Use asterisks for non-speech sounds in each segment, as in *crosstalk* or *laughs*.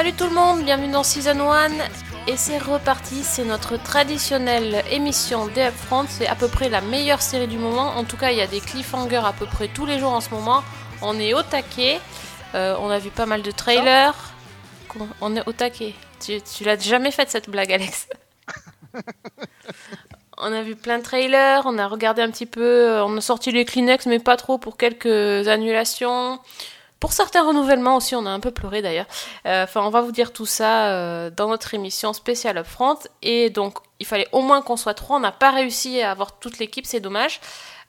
Salut tout le monde, bienvenue dans Season 1 et c'est reparti, c'est notre traditionnelle émission des c'est à peu près la meilleure série du moment, en tout cas il y a des cliffhangers à peu près tous les jours en ce moment, on est au taquet, Euh, on a vu pas mal de trailers, on est au taquet, tu, tu l'as jamais faite cette blague Alex. *laughs* On a vu plein de trailers, on a regardé un petit peu, euh, on a sorti les Kleenex mais pas trop pour quelques annulations. Pour certains renouvellements aussi, on a un peu pleuré d'ailleurs. Euh, Enfin, on va vous dire tout ça euh, dans notre émission spéciale Upfront. Et donc, il fallait au moins qu'on soit trois. On n'a pas réussi à avoir toute l'équipe, c'est dommage.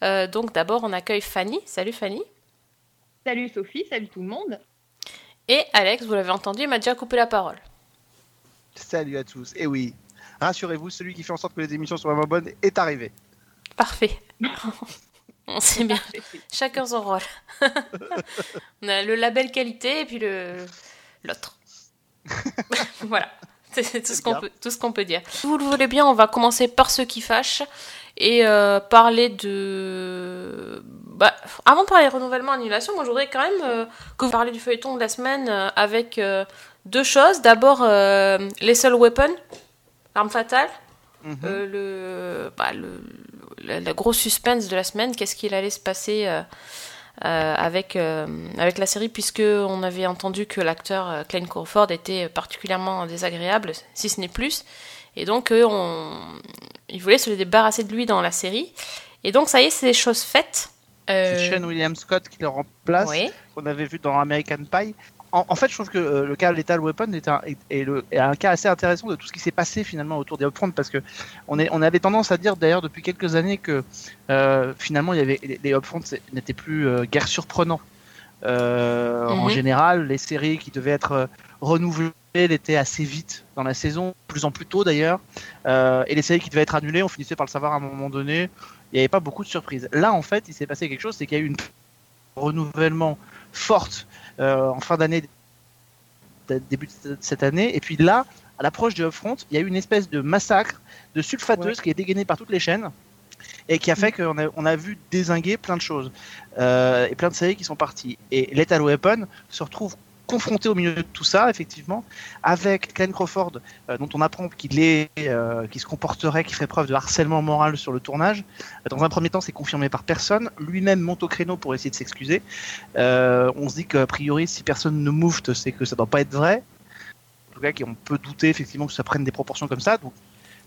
Euh, donc, d'abord, on accueille Fanny. Salut Fanny. Salut Sophie, salut tout le monde. Et Alex, vous l'avez entendu, il m'a déjà coupé la parole. Salut à tous. Et oui, rassurez-vous, celui qui fait en sorte que les émissions soient vraiment bonnes est arrivé. Parfait. *laughs* *laughs* on sait bien. Chacun son rôle. *laughs* on a le label qualité et puis le l'autre. *laughs* voilà. C'est tout ce qu'on peut, tout ce qu'on peut dire. Si vous le voulez bien, on va commencer par ce qui fâche et euh, parler de. Bah, avant de parler renouvellement annulation, moi je voudrais quand même euh, que vous parliez du feuilleton de la semaine euh, avec euh, deux choses. D'abord, euh, les seuls weapons, l'arme fatale. Mhm. Euh, le, bah, le, la, la grosse suspense de la semaine, qu'est-ce qu'il allait se passer euh, euh, avec, euh, avec la série, puisque on avait entendu que l'acteur euh, Klein Crawford était particulièrement désagréable, si ce n'est plus, et donc on, il voulait se débarrasser de lui dans la série. Et donc ça y est, c'est des choses faites. C'est Sean William Scott qui le remplace, oui. qu'on avait vu dans American Pie. En, en fait, je trouve que euh, le cas Lethal Weapon est un, est, est le, est un cas assez intéressant de tout ce qui s'est passé finalement autour des Upfront parce que on, est, on avait tendance à dire d'ailleurs depuis quelques années que euh, finalement il y avait les, les Upfront c'est- n'étaient plus euh, guère surprenants. Euh, En Mhm. général, les séries qui devaient être renouvelées l'étaient assez vite dans la saison, plus en plus tôt d'ailleurs, et les séries qui devaient être annulées, on finissait par le savoir à un moment donné. Il n'y avait pas beaucoup de surprises. Là, en fait, il s'est passé quelque chose, c'est qu'il y a eu une renouvellement forte euh, en fin d'année, début de cette année. Et puis là, à l'approche du Upfront, il y a eu une espèce de massacre de sulfateuse qui est dégainé par toutes les chaînes et qui a fait qu'on a, on a vu désinguer plein de choses euh, et plein de séries qui sont parties. Et Lethal Weapon se retrouve confronté au milieu de tout ça, effectivement, avec Glenn Crawford, euh, dont on apprend qu'il est, euh, qu'il se comporterait, qu'il ferait preuve de harcèlement moral sur le tournage. Dans un premier temps, c'est confirmé par personne. Lui-même monte au créneau pour essayer de s'excuser. Euh, on se dit qu'a priori, si personne ne moufte, c'est que ça doit pas être vrai. En tout cas, on peut douter effectivement que ça prenne des proportions comme ça. Donc,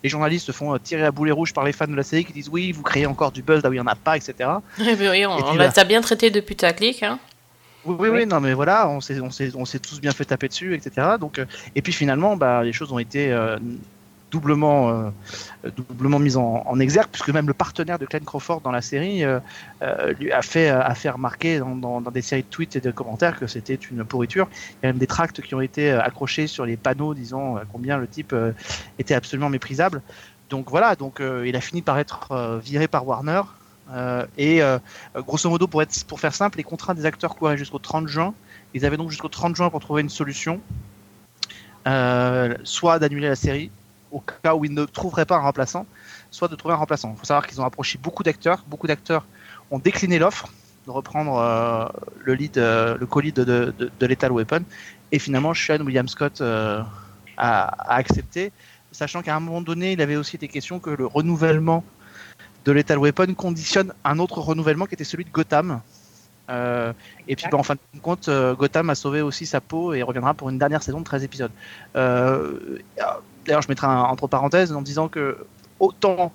les journalistes se font euh, tirer à boulet rouge par les fans de la série qui disent oui, vous créez encore du buzz là où il n'y en a pas, etc. Ben *laughs* oui, on, Et on là- t'as bien traité de putaclic. Hein. Oui, oui, Oui. non, mais voilà, on s'est, on s'est, on s'est tous bien fait taper dessus, etc. Donc, euh, et puis finalement, bah, les choses ont été euh, doublement, euh, doublement mises en, en exergue, puisque même le partenaire de Glenn Crawford dans la série lui a fait, a fait remarquer dans, dans, dans des séries de tweets et de commentaires que c'était une pourriture. Il y a même des tracts qui ont été accrochés sur les panneaux disant combien le type était absolument méprisable. Donc voilà, donc il a fini par être viré par Warner. Euh, et euh, grosso modo, pour, être, pour faire simple, les contrats des acteurs couraient jusqu'au 30 juin. Ils avaient donc jusqu'au 30 juin pour trouver une solution, euh, soit d'annuler la série, au cas où ils ne trouveraient pas un remplaçant, soit de trouver un remplaçant. Il faut savoir qu'ils ont approché beaucoup d'acteurs. Beaucoup d'acteurs ont décliné l'offre de reprendre le lead, le co-lead de, de, Lethal Weapon. Et finalement, Sean William Scott a, a accepté, sachant qu'à un moment donné, il avait aussi été question que le renouvellement de Lethal Weapon conditionne un autre renouvellement qui était celui de Gotham. Euh, et puis bah, en fin de compte, euh, Gotham a sauvé aussi sa peau et reviendra pour une dernière saison de 13 épisodes. Euh, D'ailleurs, je mettrai entre parenthèses en disant que autant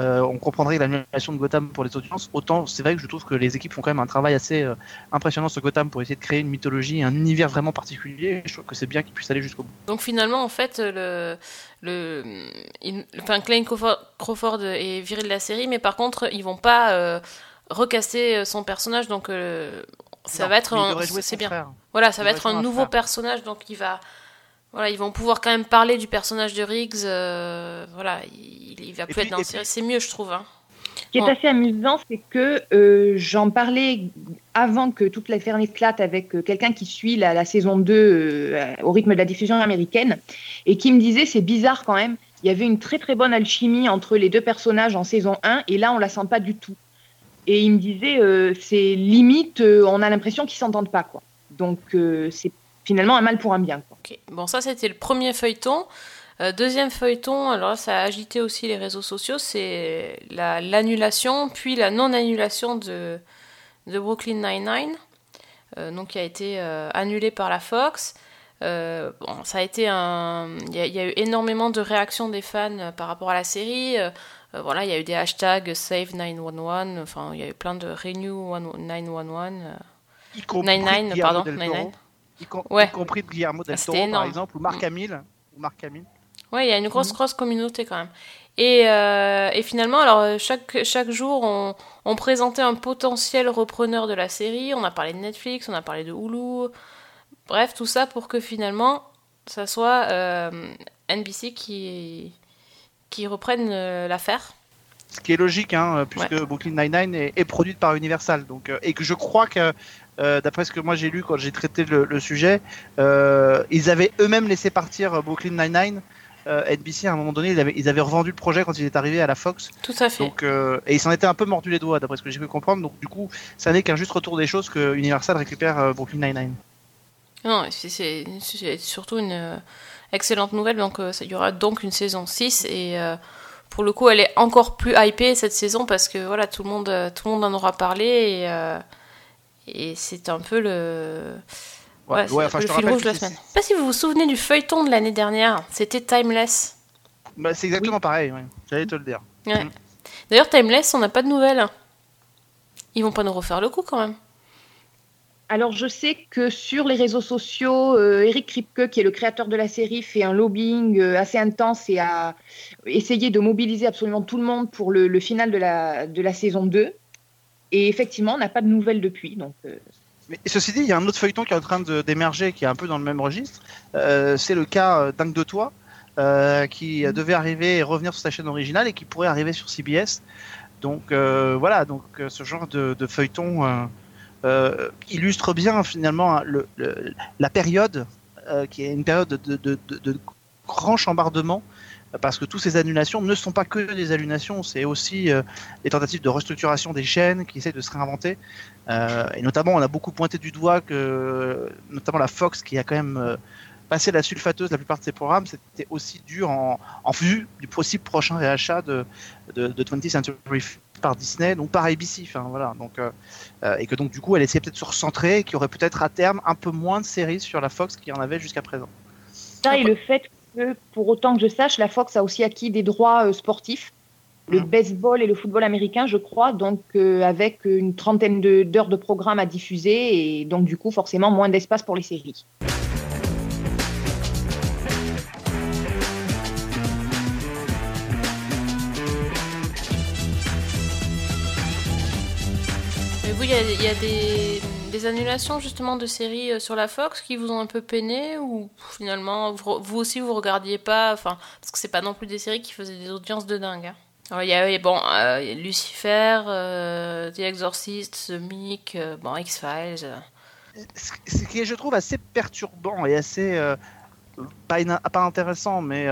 euh, on comprendrait l'annulation de Gotham pour les audiences, autant c'est vrai que je trouve que les équipes font quand même un travail assez euh, impressionnant sur Gotham pour essayer de créer une mythologie, un univers vraiment particulier. Je trouve que c'est bien qu'ils puissent aller jusqu'au bout. Donc finalement, en fait, le, le, il, enfin, Klein Crawford, est viré de la série, mais par contre, ils vont pas euh, recasser son personnage, donc euh, ça Non, va être, c'est bien. frère. Voilà, ça Il va être un un nouveau frère. personnage, donc il va, voilà, ils vont pouvoir quand même parler du personnage de Riggs. euh, voilà, il, il va plus puis- être dans série. C'est mieux, je trouve. Hein. Ce qui est assez amusant, c'est que euh, j'en parlais avant que toute l'affaire n'éclate avec euh, quelqu'un qui suit la, la saison 2 euh, au rythme de la diffusion américaine et qui me disait c'est bizarre quand même, il y avait une très très bonne alchimie entre les deux personnages en saison 1 et là on la sent pas du tout. Et il me disait euh, c'est limite euh, on a l'impression qu'ils s'entendent pas quoi. Donc euh, c'est finalement un mal pour un bien quoi. Bon, ça c'était le premier feuilleton. Euh, deuxième feuilleton, alors là, ça a agité aussi les réseaux sociaux, c'est la- l'annulation puis la non-annulation de, de Brooklyn Nine-Nine, euh, donc qui a été euh, annulée par la Fox. Euh, bon, ça a été un. Il y, y a eu énormément de réactions des fans par rapport à la série. Voilà, il y a eu des hashtags Save 911, enfin, il y a eu plein de Renew 911. euh. Y compris Nine Nine, Guillermo pardon, del Nine Toro. Nine. Y, com- Ouais. y compris de Guillermo del Toro, par exemple, ou Marc Mm. Hamill. Ou Marc Hamill. Ouais, il y a une grosse, grosse communauté quand même. Et, euh, et finalement, alors euh, chaque, chaque jour, on, on présentait un potentiel repreneur de la série. On a parlé de Netflix, on a parlé de Hulu. Bref, tout ça pour que finalement, ça soit euh, NBC qui, qui reprenne euh, l'affaire. Ce qui est logique, hein, puisque Brooklyn Nine-Nine est, est produite par Universal. Donc, et que je crois que, euh, d'après ce que moi j'ai lu quand j'ai traité le, le sujet, euh, ils avaient eux-mêmes laissé partir euh, Brooklyn Nine-Nine. Euh, NBC, à un moment donné, ils avaient, ils avaient revendu le projet quand il est arrivé à la Fox. Tout à fait. Donc, euh, et ils s'en étaient un peu mordu les doigts, d'après ce que j'ai pu comprendre. Donc, du coup, ça n'est qu'un juste retour des choses que Universal récupère euh, Brooklyn Nine-Nine. Non, c'est- surtout une excellente nouvelle. Donc, ça- il y aura donc une saison 6 et pour le coup, elle est encore plus hypée cette saison parce que voilà, tout le monde, tout le monde en aura parlé et, et c'est un peu le, ouais, c'est un peu je le te fil rappelle rouge de la semaine. Je sais pas si vous vous souvenez du feuilleton de l'année dernière, c'était Timeless. Bah, c'est exactement pareil, ouais. j'allais te le dire. Ouais. Mm. D'ailleurs, Timeless, on n'a pas de nouvelles. Ils vont pas nous refaire le coup quand même. Alors, je sais que sur les réseaux sociaux, euh, Eric Kripke, qui est le créateur de la série, fait un lobbying euh, assez intense et a essayé de mobiliser absolument tout le monde pour le, le final de la, de la saison 2. Et effectivement, on n'a pas de nouvelles depuis. Donc, euh, Mais ceci dit, il y a un autre feuilleton qui est en train d'émerger, qui est un peu dans le même registre. Euh, c'est le cas euh, Dingue de toi, euh, qui euh, devait arriver et revenir sur sa chaîne originale et qui pourrait arriver sur CBS. Donc voilà, donc ce genre de, de feuilleton illustre bien finalement hein, le, le- la période qui est une période de, de, de, de grand chambardement. Parce que toutes ces annulations ne sont pas que des annulations, c'est aussi euh, des tentatives de restructuration des chaînes qui essaient de se réinventer. Euh, et notamment, on a beaucoup pointé du doigt que, notamment la Fox, qui a quand même euh, passé la sulfateuse la plupart de ses programmes, c'était aussi dur en, vue du possible prochain réachat de, de, de 20th Century par Disney, donc par ABC. Enfin, voilà, donc, euh, euh, et que donc, du coup, elle essayait peut-être de se recentrer et qu'il y aurait peut-être à terme un peu moins de séries sur la Fox qu'il y en avait jusqu'à présent. ça et le fait que, pour autant que je sache, la Fox a aussi acquis des droits euh, sportifs, le Mm. baseball et le football américain, je crois, donc euh, avec une trentaine de- d'heures de, programme à diffuser et donc du coup forcément moins d'espace pour les séries. Mais vous, il y a, il y a des, des annulations justement de séries euh, sur la Fox qui vous ont un peu peiné ou finalement vous, aussi vous regardiez pas, parce que c'est pas non plus des séries qui faisaient des audiences de dingue. hein. Il y a bon euh, Lucifer, euh, The Exorcist, The Mick, euh, bon X Files. ce qui je trouve, assez perturbant et assez pas, pas intéressant, mais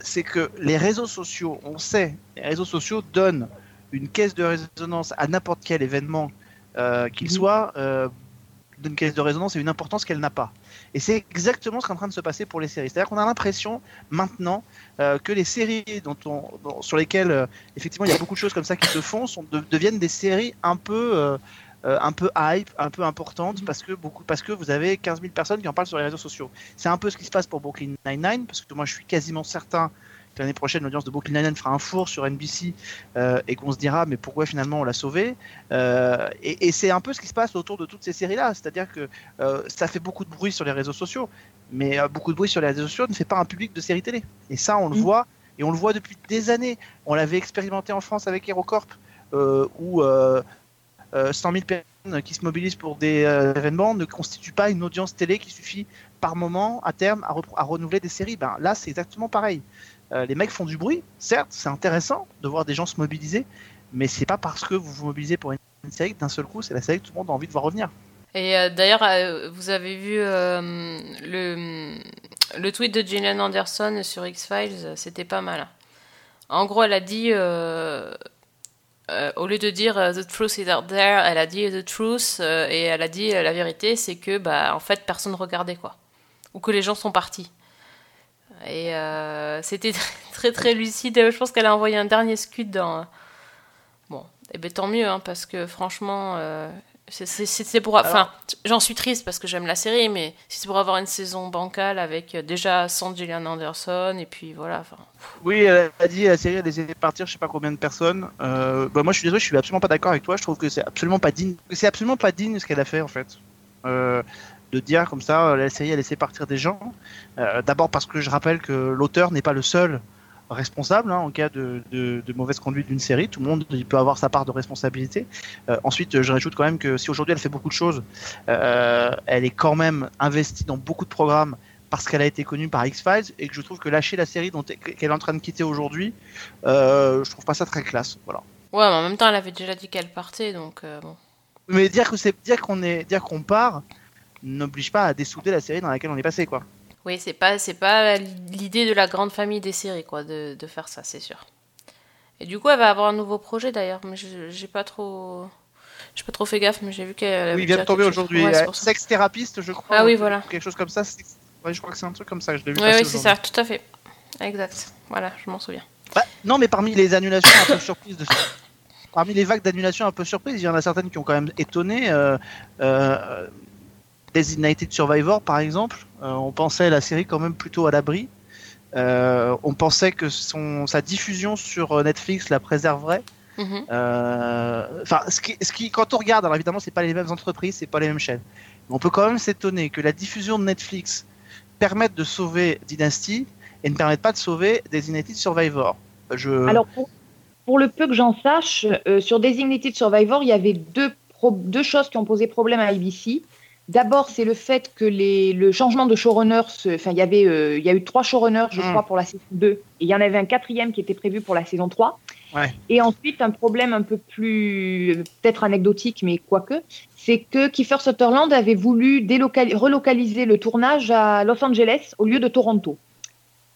c'est que les réseaux sociaux, on sait, les réseaux sociaux donnent une caisse de résonance à n'importe quel événement euh, qu'il Mhm. soit, euh, d'une caisse de résonance et une importance qu'elle n'a pas. Et c'est exactement ce qui est en train de se passer pour les séries. C'est-à-dire qu'on a l'impression maintenant euh, que les séries dont on, dont- sur lesquelles euh, effectivement il y a beaucoup de choses comme ça qui se font sont, de- deviennent des séries un peu euh, un peu hype, un peu importante parce que beaucoup parce que vous avez 15 000 personnes qui en parlent sur les réseaux sociaux. C'est un peu ce qui se passe pour Brooklyn Nine-Nine parce que moi je suis quasiment certain que l'année prochaine l'audience de Brooklyn Nine-Nine fera un four sur NBC euh, et qu'on se dira mais pourquoi finalement on l'a sauvé Euh, et, et c'est un peu ce qui se passe autour de toutes ces séries là, c'est-à-dire que euh, ça fait beaucoup de bruit sur les réseaux sociaux, mais beaucoup de bruit sur les réseaux sociaux ne fait pas un public de série télé. Et ça on le Mhm. voit et on le voit depuis des années. On l'avait expérimenté en France avec HeroCorp où euh, euh, 100 000 personnes qui se mobilisent pour des événements ne constituent pas une audience télé qui suffit par moment, à terme, à, à renouveler des séries. Ben, là, c'est exactement pareil. Euh, les mecs font du bruit, certes, c'est intéressant de voir des gens se mobiliser, mais c'est pas parce que vous vous mobilisez pour une, série que d'un seul coup, c'est la série que tout le monde a envie de voir revenir. Et euh, d'ailleurs, euh, vous avez vu le, tweet de Gillian Anderson sur X-Files, c'était pas mal. En gros, elle a dit, au lieu de dire The truth is out there, elle a dit The truth, et elle a dit la vérité, c'est que, bah, en fait, personne regardait, quoi. Ou que les gens sont partis. Et euh, c'était très, très lucide. Je pense qu'elle a envoyé un dernier scud dans. Bon, et ben tant mieux, hein, parce que franchement, euh, c'est- pour. Enfin, j'en suis triste parce que j'aime la série, mais si c'est pour avoir une saison bancale avec euh, déjà sans Gillian Anderson, et puis voilà. Oui, elle a dit la série a laissé partir je sais pas combien de personnes. Euh, bah, moi je suis désolé, je suis absolument pas d'accord avec toi. Je trouve que c'est absolument pas digne. C'est absolument pas digne ce qu'elle a fait en fait. Euh, de dire comme ça, la série a laissé partir des gens. Euh, D'abord parce que je rappelle que l'auteur n'est pas le seul responsable hein, en cas de, de, de mauvaise conduite d'une série. Tout le monde il peut avoir sa part de responsabilité. Euh, ensuite, je rajoute quand même que si aujourd'hui elle fait beaucoup de choses, euh, elle est quand même investie dans beaucoup de programmes parce qu'elle a été connue par X-Files et que je trouve que lâcher la série dont qu'elle est en train de quitter aujourd'hui, euh, je trouve pas ça très classe. Voilà. ouais, mais en même temps, elle avait déjà dit qu'elle partait, donc bon. Mais dire que c'est dire qu'on est dire qu'on part n'oblige pas à dessouder la série dans laquelle on est passé quoi. Oui, c'est pas, c'est pas l'idée de la grande famille des séries, quoi, de, de faire ça, c'est sûr. Et du coup, elle va avoir un nouveau projet d'ailleurs, mais j'ai pas trop. J'ai pas trop fait gaffe, mais j'ai vu qu'elle. oui, il vient de tomber aujourd'hui. Ouais. Sex thérapeute, je crois. Ah oui, ou voilà. Quelque chose comme ça. Ouais, je crois que c'est un truc comme ça. Je l'ai vu. Oui, oui, c'est ça, tout à fait. Exact. Voilà, je m'en souviens. Bah, non, mais parmi les annulations un peu surprises, de... parmi les vagues d'annulations un peu surprises, il y en a certaines qui ont quand même étonné. Euh, euh, Designated Survivor, par exemple, euh, on pensait la série quand même plutôt à l'abri. Euh, on pensait que son, sa diffusion sur Netflix la préserverait. Mhm. Euh, Enfin, ce qui, ce qui, quand on regarde, alors évidemment, c'est pas les mêmes entreprises, c'est pas les mêmes chaînes. Mais on peut quand même s'étonner que la diffusion de Netflix permette de sauver Dynasty et ne permette pas de sauver Designated Survivor. Je... Alors, pour, pour le peu que j'en sache, euh, sur Designated Survivor, il y avait deux, pro- deux choses qui ont posé problème à ABC. D'abord, c'est le fait que les, le changement de showrunner, enfin, il y avait, euh, il y a eu trois showrunners, je Mm. crois, pour la saison 2, et il y en avait un quatrième qui était prévu pour la saison 3. Ouais. Et ensuite, un problème un peu plus, peut-être anecdotique, mais quoique, c'est que Kiefer Sutherland avait voulu relocaliser le tournage à Los Angeles au lieu de Toronto.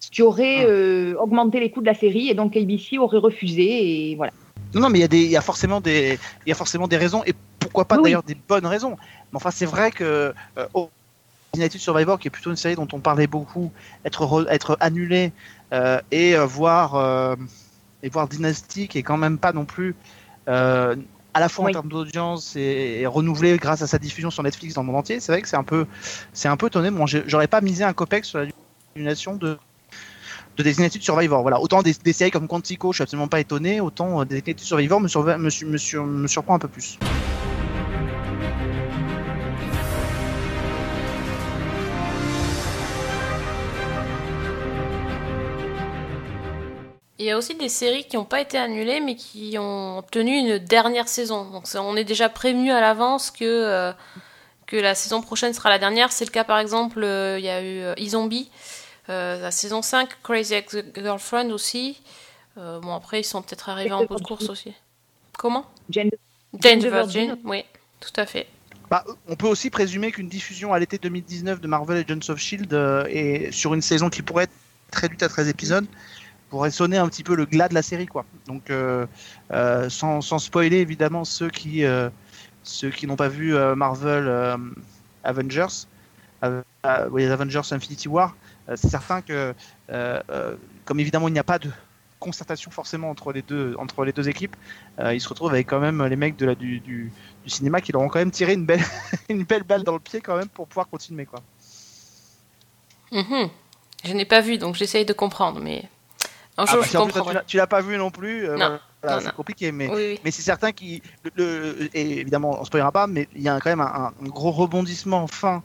Ce qui aurait Mm. euh, augmenté les coûts de la série, et donc ABC aurait refusé, et voilà. Non, non, mais il y, a des- il y, a forcément des- il y a forcément des raisons, et pourquoi pas Oui. d'ailleurs des bonnes raisons. Mais enfin, c'est vrai que euh, oh, Survivor, qui est plutôt une série dont on parlait beaucoup, être, re- être annulée euh, et, euh, voir, euh, et voir Dynasty, qui est quand même pas non plus. à la fois Oui. en termes d'audience et, et renouvelée grâce à sa diffusion sur Netflix dans le monde entier, c'est vrai que c'est un peu, c'est un peu étonné. Moi, j'ai- j'aurais pas misé un copec sur la annulation de, de Designated Survivor. Voilà. Autant des, des séries comme Quantico, je suis absolument pas étonné, autant euh, Designated Survivor me, me, me, sur- me surprend un peu plus. Il y a aussi des séries qui n'ont pas été annulées, mais qui ont obtenu une dernière saison. Donc on est déjà prévenu à l'avance que, euh, que la saison prochaine sera la dernière. C'est le cas par exemple, euh, il y a eu E-Zombie, euh, la saison 5, Crazy Ex-Girlfriend aussi. Euh, bon après ils sont peut-être arrivés en bout de course aussi. Comment? Jane- Jane the the Virgin. Oui, tout à fait. Bah, on peut aussi présumer qu'une diffusion à l'été 2019 de Marvel et Agents of Shield euh, et sur une saison qui pourrait être réduite à 13 épisodes pourrait sonner un petit peu le glas de la série quoi. Donc euh, euh, sans, sans spoiler évidemment ceux qui euh, ceux qui n'ont pas vu Marvel Avengers les Avengers Infinity War, c'est certain que comme évidemment il n'y a pas de concertation forcément entre les deux entre les deux équipes, ils se retrouvent avec quand même les mecs de la du cinéma qui leur ont quand même tiré une belle *laughs* une belle balle dans le pied quand même pour pouvoir continuer quoi. Mhm. Je n'ai pas vu, donc j'essaye de comprendre, mais un jour je si en plus, toi, tu l'as- pas vu non plus, euh, Non, voilà, non, c'est compliqué mais Oui, oui. mais c'est certain qu'il le, le- et évidemment on spoilera pas mais il y a quand même un, un gros rebondissement fin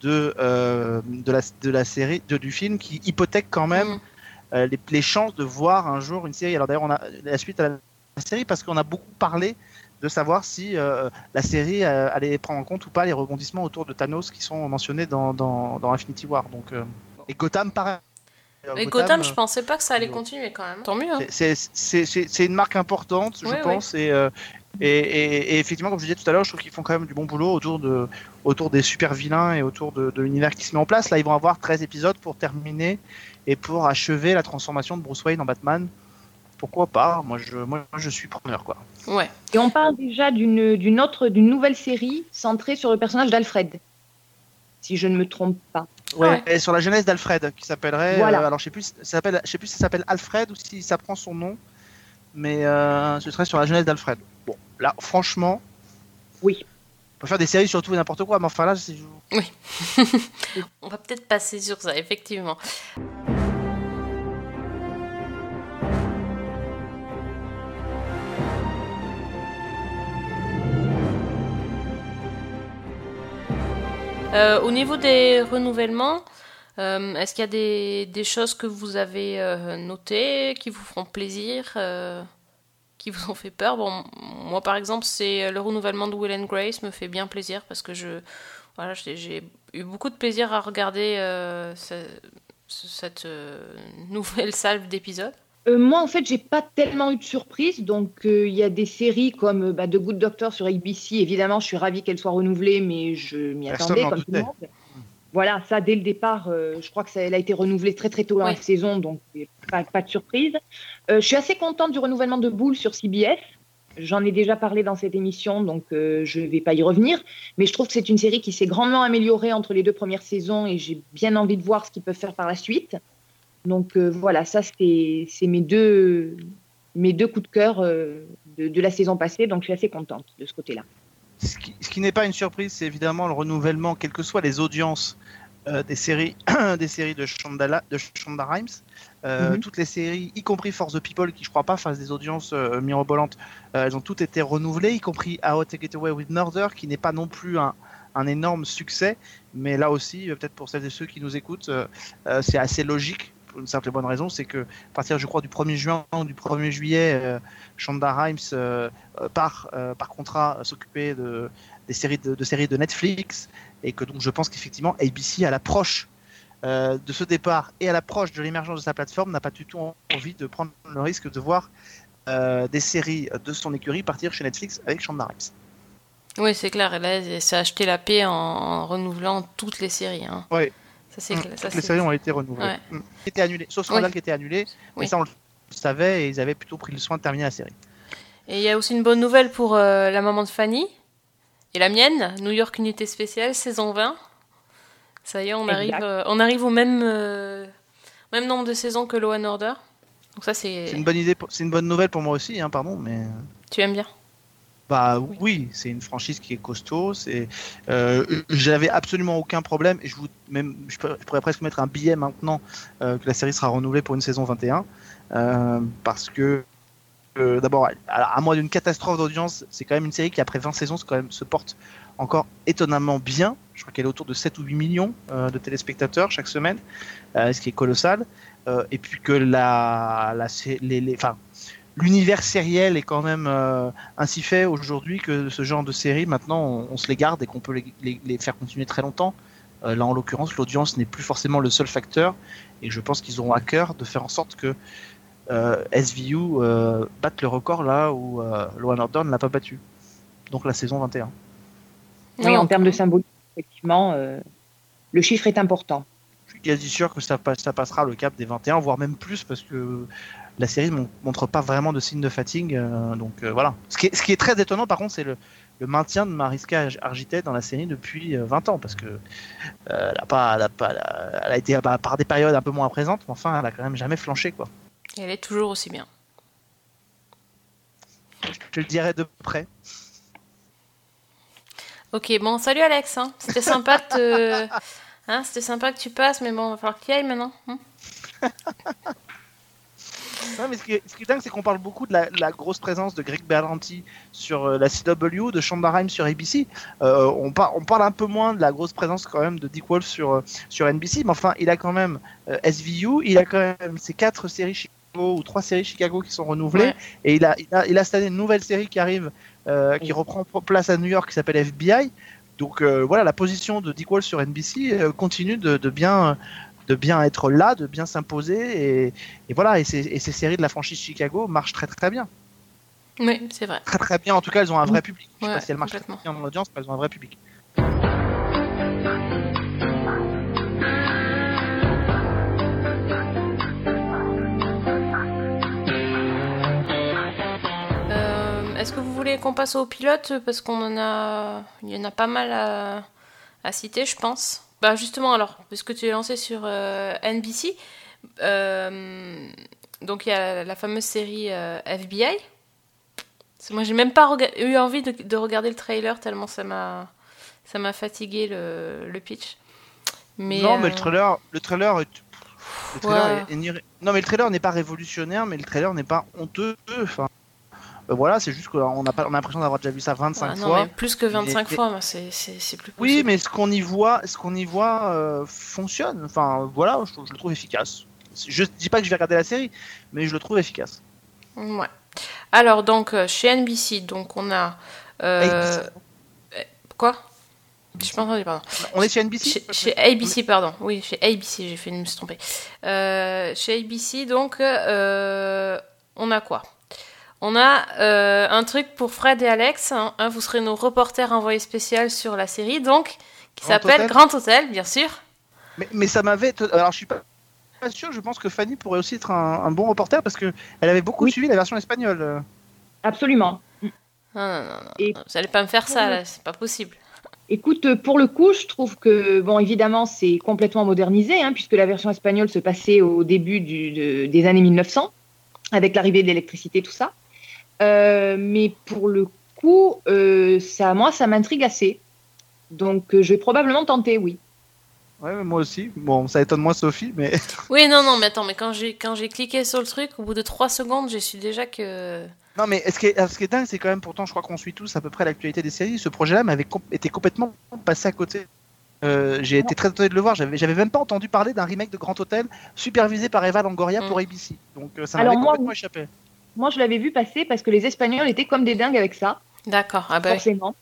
de euh, de la de la série de, du film qui hypothèque quand même Mhm. euh, les, les chances de voir un jour une série. Alors d'ailleurs, on a la suite à la, série parce qu'on a beaucoup parlé de savoir si euh, la série allait prendre en compte ou pas les rebondissements autour de Thanos qui sont mentionnés dans, dans, dans Infinity War. Donc, et Gotham, pareil. Mais Gotham, je pensais pas que ça allait continuer quand même. Tant mieux. Hein. c'est- une marque importante, je Oui, oui. pense, et, euh, Et, et- et effectivement, comme je disais tout à l'heure, je trouve qu'ils font quand même du bon boulot autour, de, autour des super vilains et autour de, de l'univers qui se met en place. Là, ils vont avoir 13 épisodes pour terminer et pour achever la transformation de Bruce Wayne en Batman. Pourquoi pas? Moi, je, moi, je suis preneur, quoi. Ouais. Et on parle déjà d'une d'une autre, d'une nouvelle série centrée sur le personnage d'Alfred, si je ne me trompe pas. Ouais. Et sur la jeunesse d'Alfred, qui s'appellerait. Voilà. euh, alors, je sais plus, ça s'appelle, je sais plus si ça s'appelle Alfred ou si ça prend son nom, mais euh, ce serait sur la jeunesse d'Alfred. Bon, là, franchement. Oui. On peut faire des séries sur tout et n'importe quoi, mais enfin là, c'est. *laughs* On va peut-être passer sur ça, effectivement. Euh, au niveau des renouvellements, euh, est-ce qu'il y a des, choses que vous avez euh, notées, qui vous feront plaisir, qui vous ont fait peur? Bon, moi par exemple, c'est le renouvellement de Will and Grace me fait bien plaisir parce que je, voilà, j'ai eu beaucoup de plaisir à regarder ce- ce- cette *laughs* nouvelle salve d'épisodes. Euh, moi, en fait, j'ai pas tellement eu de surprise. Donc, euh, il y a des séries comme euh, bah, The Good Doctor sur ABC. Évidemment, je suis ravie qu'elle soit renouvelée, mais je m'y attendais comme tout le monde. Voilà, ça, dès le départ, euh, je crois que ça, elle a été renouvelée très très tôt dans la saison, donc pas, pas de surprise. Euh, je suis assez contente du renouvellement de Bull sur CBS. J'en ai déjà parlé dans cette émission, donc euh, je ne vais pas y revenir. Mais je trouve que c'est une série qui s'est grandement améliorée entre les deux premières saisons et j'ai bien envie de voir ce qu'ils peuvent faire par la suite. Donc euh, voilà, ça c'est mes deux, mes deux coups de cœur euh, de, de la saison passée, donc je suis assez contente de ce côté-là. Ce qui, n'est pas une surprise, c'est évidemment le renouvellement, quelles que soient les audiences euh, des séries, *clears throat* des séries de Shonda, de Shonda Rhimes. Euh, Mhm. Toutes les séries, y compris For the People, qui je crois pas fassent des audiences euh, mirobolantes, elles ont toutes été renouvelées, y compris How to Take It Away with Murder, qui n'est pas non plus un, un énorme succès, mais là aussi, peut-être pour celles et ceux qui nous écoutent, c'est assez logique. Pour une simple et bonne raison, c'est que à partir, je crois, du 1er juin ou du 1er juillet, euh, Shonda Rhimes euh, euh, part euh, par contrat euh, s'occuper de, des séries de, de séries de Netflix et que donc je pense qu'effectivement ABC à l'approche de ce départ et à l'approche de l'émergence de sa plateforme n'a pas du tout envie de prendre le risque de voir des séries de son écurie partir chez Netflix avec Shonda Rhimes. Oui, c'est clair. Et là, elle s'est acheté la paix en, en renouvelant toutes les séries. Hein. Ouais. Ça, Mm, clair. Ça, Toutes les séries ont été renouvelées. Ouais. Mm. Étaient annulées, sauf Scandale Oui. qui était annulé, mais ça on le savait et ils avaient plutôt pris le soin de terminer la série. Et il y a aussi une bonne nouvelle pour euh, la maman de Fanny et la mienne, New York Unité Spéciale, saison 20. Ça y est, on, arrive, euh, on arrive au même, euh, même nombre de saisons que Law and Order. Donc ça, c'est... C'est une bonne idée, pour- c'est une bonne nouvelle pour moi aussi, hein, pardon, mais. Tu aimes bien Bah oui, c'est une franchise qui est costaud. C'est, euh, j'avais absolument aucun problème. Et je vous, même, je pourrais, presque mettre un billet maintenant euh, que la série sera renouvelée pour une saison 21, euh, parce que euh, d'abord, à, à moins d'une catastrophe d'audience, c'est quand même une série qui après 20 saisons se, quand même, se porte encore étonnamment bien. Je crois qu'elle est autour de 7 ou 8 millions de téléspectateurs chaque semaine, ce qui est colossal. Et puis que la, la les, les, enfin, l'univers sériel est quand même euh, ainsi fait aujourd'hui que ce genre de série, maintenant, on, on se les garde et qu'on peut les, les- les faire continuer très longtemps. Euh, là, en l'occurrence, l'audience n'est plus forcément le seul facteur, et je pense qu'ils auront à cœur de faire en sorte que euh, SVU euh, batte le record là où euh, Law and Order ne l'a pas battu. Donc la saison 21. Oui, en termes de symbolique, effectivement, euh, le chiffre est important. Je suis quasi sûr que ça, passe- ça passera le cap des 21, voire même plus, parce que la série ne mon- montre pas vraiment de signes de fatigue. euh, donc euh, voilà. Ce qui, est, ce qui est très étonnant, par contre, c'est le, le maintien de Mariska Argitette dans la série depuis euh, 20 ans, parce que euh, elle, a pas, elle, a pas, elle a- été bah, par des périodes un peu moins présentes, mais enfin, elle a quand même jamais flanché, quoi. Et elle est toujours aussi bien. Je le dirais de près. Ok, bon, salut Alex. hein. C'était sympa de te... *laughs* Hein, C'était sympa que tu passes, mais bon, il va falloir qu'il aille maintenant. hein. *laughs* Mais ce qui est, ce qui est dingue, c'est qu'on parle beaucoup de la, la grosse présence de Greg Berlanti sur euh, la CW, de Shonda sur ABC. Euh, on, par- on parle un peu moins de la grosse présence quand même de Dick Wolf sur, euh, sur NBC, mais enfin, il a quand même SVU, il a quand même ces quatre séries Chicago ou trois séries Chicago qui sont renouvelées, Ouais. et il a, il, a, il a cette année une nouvelle série qui arrive, qui reprend place à New York, qui s'appelle FBI. Donc voilà, la position de Dick Wolf sur NBC continue de, de bien de bien être là, de bien s'imposer et, et voilà, et ces, et ces séries de la franchise Chicago marchent très très bien. Oui, c'est vrai. très très bien. En tout cas, elles ont un vrai public. Je sais Ouais, pas si elles marchent très bien en audience, mais elles ont un vrai public. Euh, Est-ce que vous voulez qu'on passe au pilote? Parce qu'on en a. Il y en a pas mal à, à citer, je pense. Bah, justement, alors, puisque tu es lancé sur euh, NBC, euh, donc il y a la fameuse série euh, FBI. Moi, j'ai même pas eu envie de, de regarder le trailer tellement ça m'a ça m'a fatigué le, le pitch. Mais, non, mais le trailer, le trailer, est- le trailer Ouais. est- non, mais le trailer n'est pas révolutionnaire, mais le trailer n'est pas honteux. Enfin, euh, voilà, c'est juste qu'on a pas, on a l'impression d'avoir déjà vu ça 25 ah non, fois. mais plus que 25 Mais- fois, c'est c'est- c'est plus Oui, possible. mais ce qu'on y voit, ce qu'on y voit euh, fonctionne. Enfin, voilà, je, je le trouve efficace. Je dis pas que je vais regarder la série, mais je le trouve efficace. Ouais. Alors, donc, euh, chez NBC, donc, on a. euh, ABC. Quoi? Je pas entendu, pardon. On est chez NBC Chez, chez ABC, pardon. Oui, chez ABC, j'ai fait une me suis trompée. Euh, chez ABC, donc, euh, on a quoi? On a euh, un truc pour Fred et Alex. hein, hein, vous serez nos reporters envoyés spécial sur la série, donc, qui s'appelle Grand Hôtel, bien sûr. Mais, mais ça m'avait. Alors, je suis pas, pas sûr. Je pense que Fanny pourrait aussi être un, un bon reporter parce que elle avait beaucoup Oui. suivi la version espagnole. Absolument. Non, non, non, non, Et- vous allez pas me faire ça, là, c'est pas possible. Écoute, pour le coup, je trouve que, bon, évidemment, c'est complètement modernisé, hein, puisque la version espagnole se passait au début du- de- des années 1900, avec l'arrivée de l'électricité, tout ça. Euh, mais pour le coup, euh, ça, moi, ça m'intrigue assez. Donc, euh, je vais probablement tenter, oui. Ouais, mais moi aussi. Bon, ça étonne moins Sophie, mais *laughs* Oui, non, non, mais attends, mais quand j'ai quand j'ai cliqué sur le truc, au bout de 3 secondes, j'ai su déjà que. non, mais ce qui est, ce qui est dingue, c'est quand même pourtant, je crois qu'on suit tous à peu près l'actualité des séries. Ce projet-là m'avait com- été complètement passé à côté. Euh, j'ai été très étonné de le voir. J'avais, j'avais même pas entendu parler d'un remake de Grand Hôtel supervisé par Eva Longoria Mm. pour ABC. Donc euh, ça Alors m'avait moi, complètement échappé. Moi, je l'avais vu passer parce que les Espagnols étaient comme des dingues avec ça. D'accord, ah bah oui. forcément.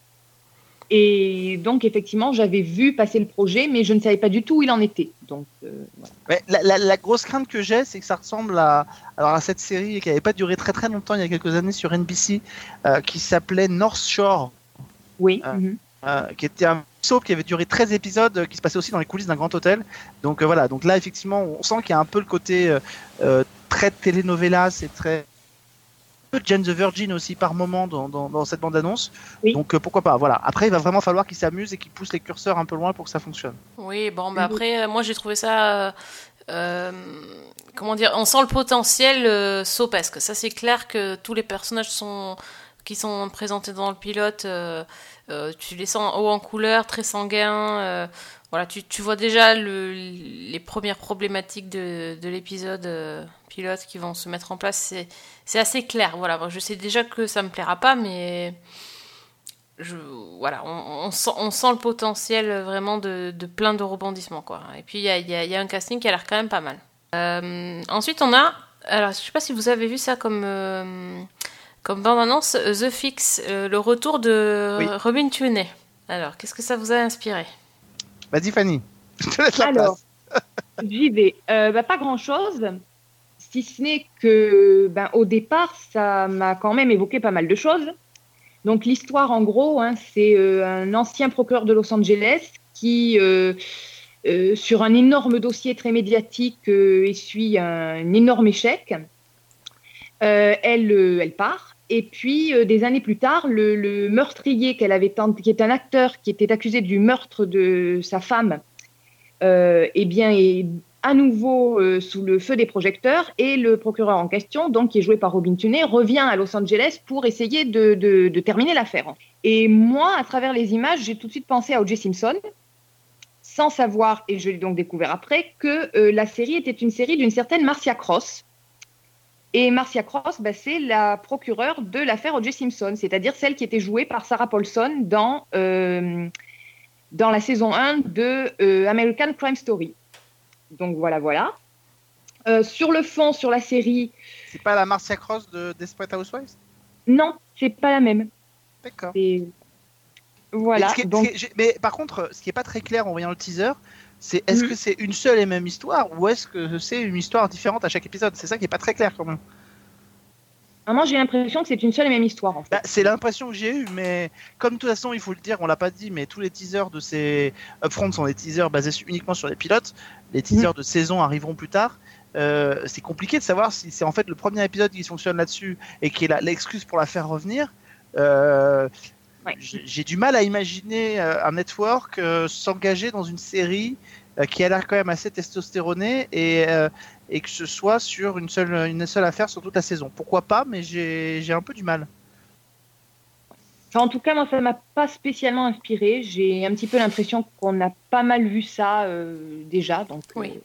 Et donc, effectivement, j'avais vu passer le projet, mais je ne savais pas du tout où il en était. Donc, euh, voilà. Ouais, la, la- la grosse crainte que j'ai, c'est que ça ressemble à, alors à cette série qui n'avait pas duré très très longtemps, il y a quelques années sur NBC, euh, qui s'appelait North Shore, oui. Ah. mhm. euh, qui était un soap qui avait duré 13 épisodes, euh, qui se passait aussi dans les coulisses d'un grand hôtel. Donc euh, voilà, donc là effectivement, on sent qu'il y a un peu le côté euh, euh, très telenovela, c'est très un peu Jane the Virgin aussi par moment dans, dans, dans cette bande-annonce. Oui. Donc euh, pourquoi pas, voilà. Après, il va vraiment falloir qu'ils s'amusent et qu'ils poussent les curseurs un peu loin pour que ça fonctionne. Oui, bon, bah Mhm. après, euh, moi j'ai trouvé ça. euh, euh, comment dire On sent le potentiel euh, sopesque. Ça, c'est clair que tous les personnages sont, qui sont présentés dans le pilote, euh, euh, tu les sens haut en couleur, très sanguins. Voilà, tu, tu vois déjà le, les premières problématiques de, de l'épisode euh, pilote qui vont se mettre en place. C'est, assez clair. Voilà, je sais déjà que ça me plaira pas, mais je, voilà, on, on sent, on sent le potentiel vraiment de, de plein de rebondissements. Quoi. Et puis il y a, il y a- il y a un casting qui a l'air quand même pas mal. Euh, ensuite, on a, alors je sais pas si vous avez vu ça comme, euh, comme bande-annonce, The Fix, le retour de Oui. Robin Tunney. Alors, qu'est-ce que ça vous a inspiré? Vas-y Fanny, je te laisse la Alors, place. j'y vais. Euh, bah, pas grand-chose, si ce n'est que, ben, au départ, ça m'a quand même évoqué pas mal de choses. Donc, l'histoire, en gros, hein, c'est euh, un ancien procureur de Los Angeles qui, euh, sur un énorme dossier très médiatique, essuie un, un énorme échec. Euh, elle, euh, elle part. Et puis, euh, des années plus tard, le, meurtrier qu'elle avait qui est un acteur qui était accusé du meurtre de sa femme, euh, eh bien, est à nouveau euh, sous le feu des projecteurs et le procureur en question, donc qui est joué par Robin Tunney, revient à Los Angeles pour essayer de terminer l'affaire. Et moi, à travers les images, j'ai tout de suite pensé à O.J. Simpson, sans savoir, et je l'ai donc découvert après, que euh, la série était une série d'une certaine Marcia Cross. Et Marcia Cross, bah, c'est la procureure de l'affaire O.J. Simpson, c'est-à-dire celle qui était jouée par Sarah Paulson dans, euh, dans la saison 1 de euh, American Crime Story. Donc voilà, voilà. Euh, sur le fond, sur la série, C'est pas la Marcia Cross de Desperate Housewives? Non, c'est pas la même. D'accord. Voilà. Est- donc, est- mais par contre, ce qui est pas très clair en voyant le teaser, c'est est-ce Mhm. que c'est une seule et même histoire ou est-ce que c'est une histoire différente à chaque épisode? C'est ça qui est pas très clair quand même. Vraiment, j'ai l'impression que c'est une seule et même histoire. En fait. Bah, c'est l'impression que j'ai eue, mais comme de toute façon, il faut le dire, on l'a pas dit, mais tous les teasers de ces upfronts sont des teasers basés uniquement sur les pilotes. Les teasers de saison arriveront plus tard. Euh, c'est compliqué de savoir si c'est en fait le premier épisode qui fonctionne là-dessus et qui est l'excuse pour la faire revenir. Euh, Ouais. j'ai du mal à imaginer euh, un network euh, s'engager dans une série euh, qui a l'air quand même assez testostéronée et, euh, et que ce soit sur une seule, une seule affaire sur toute la saison. Pourquoi pas, mais j'ai j'ai un peu du mal. Enfin, en tout cas, moi, ça m'a pas spécialement inspiré. J'ai un petit peu l'impression qu'on a pas mal vu ça euh, déjà. Donc, Oui. euh,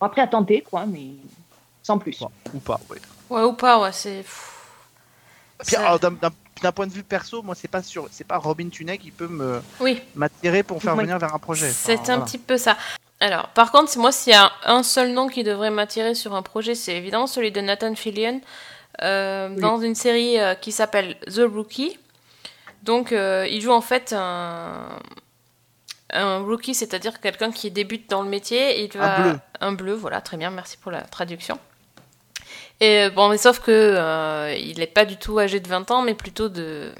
après, à tenter, quoi, mais sans plus. Ou pas, oui. Ouais, ou pas, ouais, c'est. d'un- d'un point de vue perso, moi, c'est pas sur, c'est pas Robin Tunney qui peut me Oui, m'attirer pour faire Oui. venir vers un projet. c'est un petit peu ça. Alors, par contre, moi, s'il y a un seul nom qui devrait m'attirer sur un projet, c'est évidemment celui de Nathan Fillion, euh, Oui. dans une série euh, qui s'appelle The Rookie. Donc, euh, il joue en fait un, un rookie, c'est-à-dire quelqu'un qui débute dans le métier. Il va... Un bleu. Un bleu, voilà, très bien, merci pour la traduction. Et bon, mais sauf que euh, il n'est pas du tout âgé de 20 ans, mais plutôt de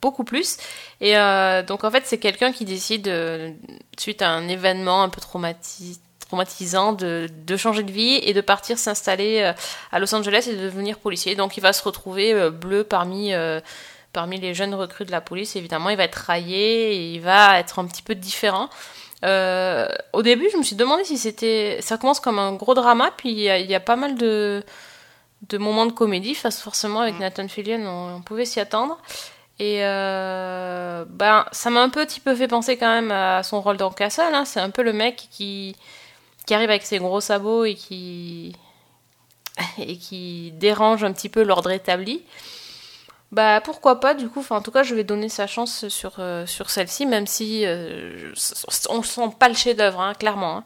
beaucoup plus. Et euh, donc en fait, c'est quelqu'un qui décide, euh, suite à un événement un peu traumati- traumatisant, de, changer de vie et de partir s'installer à Los Angeles et de devenir policier. Donc il va se retrouver bleu parmi parmi les jeunes recrues de la police. Évidemment, il va être raillé et il va être un petit peu différent. Au début, je me suis demandé si c'était. Ça commence comme un gros drama, puis il y a pas mal de, de moments de comédie. Face forcément, avec Mm. Nathan Fillion, on, on pouvait s'y attendre. Et euh, ben, ça m'a un petit peu fait penser quand même à son rôle dans Castle. hein. C'est un peu le mec qui, qui arrive avec ses gros sabots et qui, *laughs* et qui dérange un petit peu l'ordre établi. Bah pourquoi pas du coup, enfin, en tout cas je vais donner sa chance sur, euh, sur celle-ci, même si euh, on sent pas le chef-d'œuvre, hein, clairement. hein.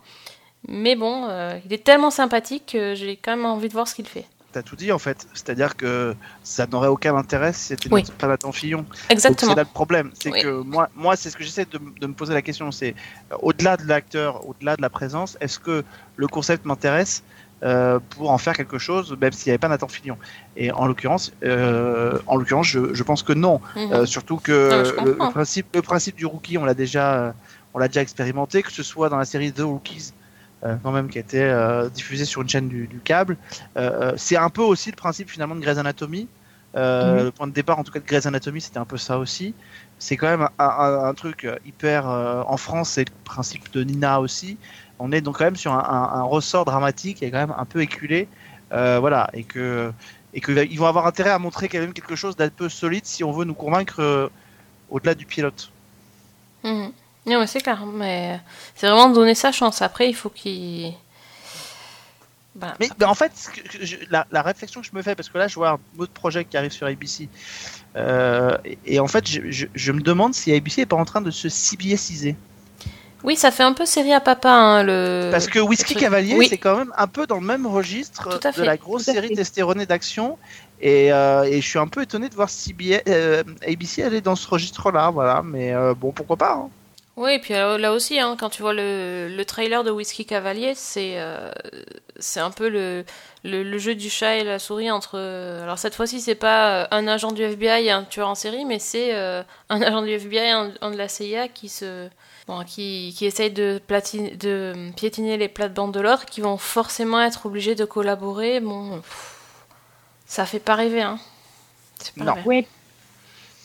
Mais bon, euh, il est tellement sympathique que j'ai quand même envie de voir ce qu'il fait. T'as tout dit en fait. C'est-à-dire que ça n'aurait aucun intérêt si c'était Oui. pas Nathan Fillon. Exactement. c'est là le problème. C'est Oui. que moi, moi c'est ce que j'essaie de, me poser la question. C'est euh, au-delà de l'acteur, au-delà de la présence, est-ce que le concept m'intéresse euh, pour en faire quelque chose, même s'il n'y avait pas Nathan Fillion? Et en l'occurrence, euh, en l'occurrence, je, je pense que non. Mhm. Euh, surtout que Non, le, principe, le principe du rookie, on l'a déjà, on l'a déjà expérimenté, que ce soit dans la série The Rookies, quand même, qui a été euh, diffusée sur une chaîne du, du câble. Euh, c'est un peu aussi le principe finalement de Grey's Anatomy. Euh, Mhm. Le point de départ, en tout cas, de Grey's Anatomy, c'était un peu ça aussi. C'est quand même un, un- un truc hyper. euh, en France, c'est le principe de Nina aussi. On est donc quand même sur un, ressort dramatique qui est quand même un peu éculé. Euh, voilà, et que et qu'ils vont avoir intérêt à montrer quand même quelque chose d'un peu solide si on veut nous convaincre euh, au-delà du pilote. Mhm. Non, mais c'est clair, mais c'est vraiment donner sa chance. Après, il faut qu'il. Voilà. Mais, en fait, ce que je- la, la réflexion que je me fais, parce que là, je vois un autre projet qui arrive sur ABC, euh, et, et en fait, je, je- je me demande si ABC est pas en train de se CBSiser. Oui, ça fait un peu série à papa, hein, le. Parce que Whisky. Cavalier, Oui. c'est quand même un peu dans le même registre de la grosse série testéronée d'action. Et, euh, et je suis un peu étonné de voir CBS, euh, ABC aller dans ce registre-là, voilà. Mais bon, pourquoi pas hein. Oui, et puis euh, là aussi, hein, quand tu vois le, le trailer de Whisky Cavalier, c'est euh, c'est un peu le, le, le jeu du chat et la souris entre. euh, alors cette fois-ci, c'est pas un agent du FBI et un tueur en série, mais c'est euh, un *laughs* agent du FBI et un, un de la CIA qui se. Bon, qui, qui essaye de, platine, de piétiner les plates-bandes de l'autre, qui vont forcément être obligés de collaborer. Bon, pff, ça fait pas rêver, hein. C'est pas Non. rêver. Ouais.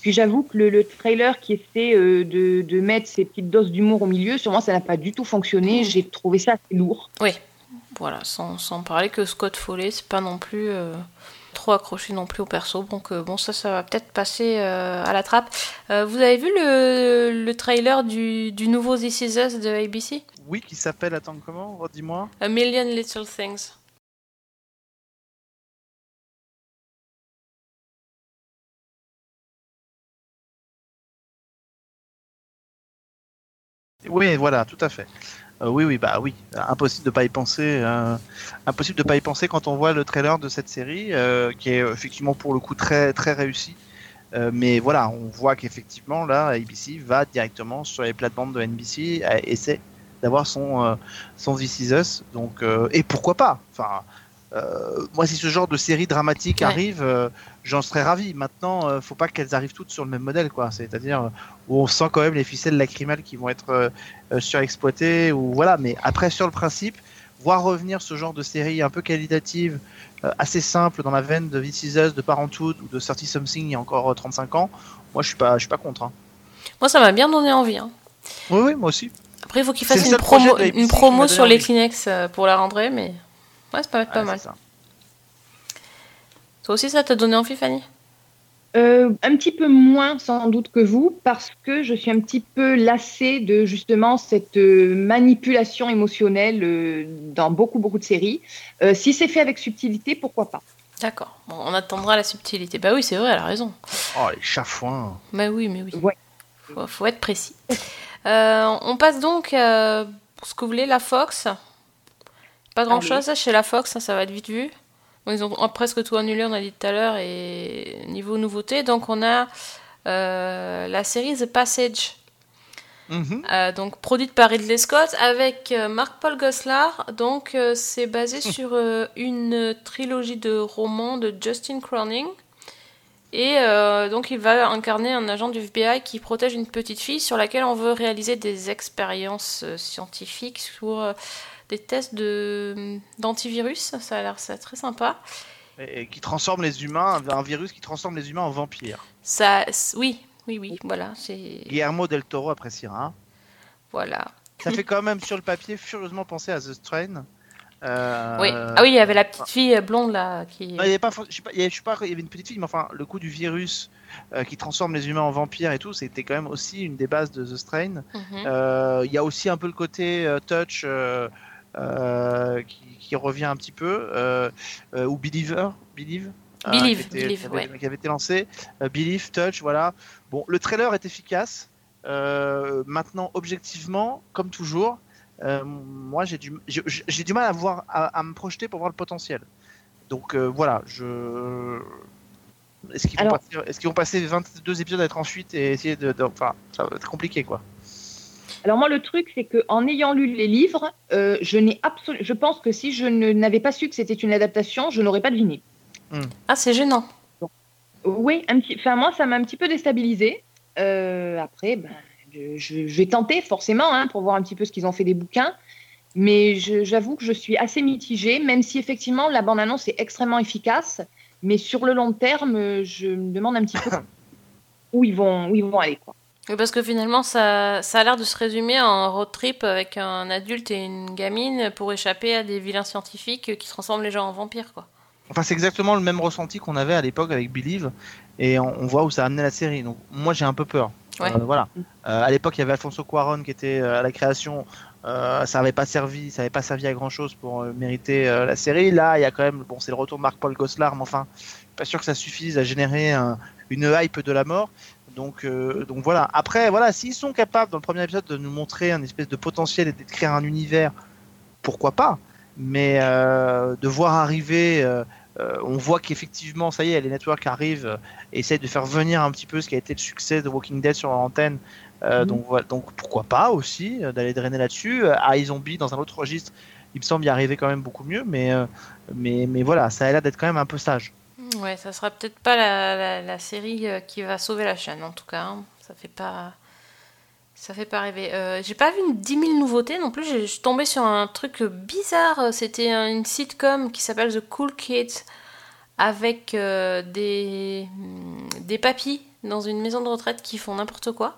Puis j'avoue que le, le trailer qui essaie euh, de, de mettre ses petites doses d'humour au milieu, sur moi, ça n'a pas du tout fonctionné. J'ai trouvé ça assez lourd. Voilà, sans, sans parler que Scott Foley, c'est pas non plus euh, trop accroché non plus au perso. Donc euh, bon, ça, ça va peut-être passer euh, à la trappe. Euh, vous avez vu le, le trailer du, du nouveau This Is Us de ABC Oui, qui s'appelle, attends, comment? Dis-moi. A Million Little Things. Oui, voilà, tout à fait. Euh, oui, oui, bah oui, impossible de pas y penser. euh, impossible de pas y penser quand on voit le trailer de cette série, euh, qui est effectivement pour le coup très très réussi. Mais voilà, on voit qu'effectivement là, ABC va directement sur les plates-bandes de NBC et essaie d'avoir son son This Is Us. Donc et pourquoi pas? Enfin, euh, moi, si ce genre de série dramatique Ouais. arrive, euh, j'en serais ravi. Maintenant, euh, faut pas qu'elles arrivent toutes sur le même modèle, quoi. C'est-à-dire euh, où on sent quand même les ficelles lacrymales qui vont être surexploitées, ou voilà. Mais après, sur le principe, voir revenir ce genre de série un peu qualitative, assez simple dans la veine de This Is Us, de Parenthood ou de 30 Something il y a encore euh, 35 ans, moi, je suis pas, je suis pas contre. hein. Moi, ça m'a bien donné envie. hein. Oui, oui, moi aussi. Après, il faut qu'il C'est fasse une promo, une sur les. Kleenex pour la rentrée, mais ouais, ça peut être pas Ouais, mal. c'est ça. Toi aussi, ça t'a donné envie, Fanny? Euh, un petit peu moins sans doute que vous, parce que je suis un petit peu lassée de justement cette euh, manipulation émotionnelle euh, dans beaucoup beaucoup de séries. Euh, si c'est fait avec subtilité, pourquoi pas? D'accord. Bon, on attendra la subtilité. Bah oui, c'est vrai, elle a raison. Oh, les chafouins. Bah oui, mais oui. Ouais. Faut, faut être précis. Euh, on passe donc, euh, pour ce que vous voulez, la Fox. Pas grand chose chez la Fox, hein, ça va être vite vu. Bon, ils ont presque tout annulé, on a dit tout à l'heure, et niveau nouveauté. Donc on a euh, la série The Passage, Mhm. euh, donc produite par Ridley Scott avec euh, Mark-Paul Gosselaar. Donc euh, c'est basé sur euh, une trilogie de romans de Justin Croning. Et donc il va incarner un agent du FBI qui protège une petite fille sur laquelle on veut réaliser des expériences scientifiques sur des tests de d'antivirus. Ça a l'air ça très sympa. Et, et qui transforme les humains, un virus qui transforme les humains en vampires. Ça, oui, oui, oui, voilà, c'est Guillermo del Toro appréciera. voilà. Ça fait quand même sur le papier furieusement penser à The Strain. Euh, Oui. Ah oui, il y avait la petite fille blonde là qui. Non, il y avait pas, je sais pas, il y avait- je sais pas, il y avait une petite fille, mais enfin, le coup du virus euh, qui transforme les humains en vampires et tout, c'était quand même aussi une des bases de The Strain. Mhm. Euh, Il y a aussi un peu le côté touch qui, qui revient un petit peu, euh, euh, ou Believer, Believe. euh, Believe, qui, était- Believe, qui avait, ouais. qui avait été lancé, euh, Believe, Touch, voilà. Bon, le trailer est efficace. Euh, maintenant, objectivement, comme toujours, euh, moi j'ai du, j'ai du mal à voir, à, à me projeter pour voir le potentiel. Donc euh, voilà, je. Est-ce qu'ils vont, Alors- qu'ils vont passer 22 épisodes à être en fuite et essayer de, de- Enfin, ça va être compliqué quoi. Alors moi, le truc, c'est que en ayant lu les livres, euh, je n'ai absolument, je pense que si je ne- n'avais pas su que c'était une adaptation, je n'aurais pas deviné. Ah, c'est gênant. Oui, un petit, enfin moi, ça m'a un petit peu déstabilisé. Euh, après, ben, je, je- je vais tenter forcément hein, pour voir un petit peu ce qu'ils ont fait des bouquins. Mais je- j'avoue que je suis assez mitigée, même si effectivement la bande-annonce est extrêmement efficace. Mais sur le long terme, je me demande un petit peu *coughs* où ils vont, où ils vont aller. Quoi. Oui, parce que finalement, ça, ça a l'air de se résumer en road trip avec un adulte et une gamine pour échapper à des vilains scientifiques qui transforment les gens en vampires, quoi. Enfin, c'est exactement le même ressenti qu'on avait à l'époque avec Believe, et on, on voit où ça a amené la série. Donc, moi, j'ai un peu peur. Ouais. Euh, voilà. Euh, à l'époque, il y avait Alfonso Cuarón qui était euh, à la création. Euh, ça n'avait pas servi, ça avait pas servi à grand chose pour mériter la série. Là, il y a quand même, bon, c'est le retour de Marc-Paul Gosselaar, mais enfin, pas sûr que ça suffise à générer un- une hype de la mort. Donc, euh, donc voilà. Après, voilà, s'ils sont capables dans le premier épisode de nous montrer un espèce de potentiel et d'écrire un univers, pourquoi pas Mais euh, de voir arriver, euh, on voit qu'effectivement, ça y est, les networks arrivent, et essayent de faire venir un petit peu ce qui a été le succès de Walking Dead sur leur antenne. Mhm. donc, voilà, donc pourquoi pas aussi d'aller drainer là-dessus. Euh, iZombie dans un autre registre, il me semble y arriver quand même beaucoup mieux, mais, mais, mais voilà, ça a l'air d'être quand même un peu sage. Ouais, ça sera peut-être pas la, la, la série euh, qui va sauver la chaîne, en tout cas. hein. Ça fait pas. Ça fait pas rêver. Euh, j'ai pas vu une 10 000 nouveautés non plus. Je suis tombée sur un truc bizarre. C'était un- une sitcom qui s'appelle The Cool Kids avec euh, des, des papis dans une maison de retraite qui font n'importe quoi.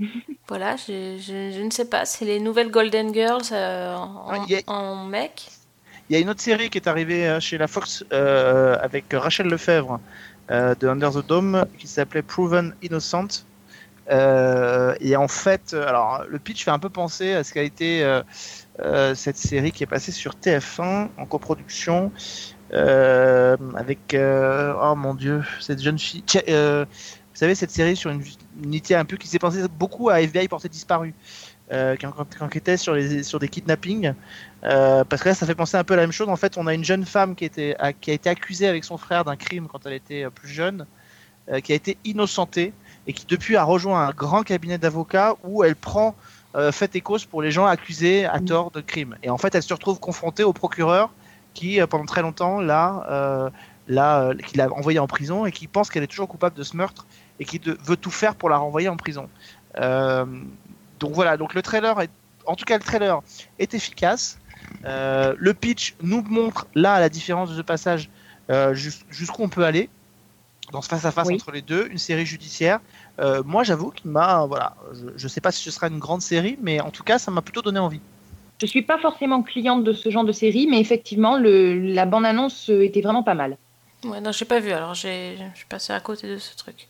*laughs* voilà, je, je- je ne sais pas. C'est les nouvelles Golden Girls euh, en, Ah, en mec. Il y a une autre série qui est arrivée euh, chez la Fox euh, avec Rachel Lefebvre euh, de Under the Dome qui s'appelait Proven Innocent. Euh, et en fait, alors le pitch fait un peu penser à ce qu'a été cette série qui est passée sur TF1 en coproduction avec oh mon dieu cette jeune fille. Vous savez cette série sur une unité un peu qui s'est pensé beaucoup à FBI porté disparu, euh, qui, en- qui enquêtait sur les sur des kidnappings. Euh, parce que là, ça fait penser un peu à la même chose. En fait, on a une jeune femme qui, était, a- qui a été accusée avec son frère d'un crime quand elle était euh, plus jeune, euh, qui a été innocentée et qui depuis a rejoint un grand cabinet d'avocats où elle prend fait et cause pour les gens accusés à tort de crime. Et en fait, elle se retrouve confrontée au procureur qui pendant très longtemps l'a, l'a, qui l'a envoyée en prison et qui pense qu'elle est toujours coupable de ce meurtre et qui de- veut tout faire pour la renvoyer en prison. Euh, donc voilà, donc le trailer est, en tout cas le trailer est efficace. Euh, le pitch nous montre là à la différence de ce passage euh, jus- jusqu'où on peut aller dans ce face à face Oui. entre les deux, une série judiciaire. Euh, moi, j'avoue qu'il m'a, voilà, je, je sais pas si ce sera une grande série, mais en tout cas, ça m'a plutôt donné envie. Je suis pas forcément cliente de ce genre de série, mais effectivement, le, la bande-annonce était vraiment pas mal. Ouais, non, j'ai pas vu, alors j'ai, je suis passée à côté de ce truc.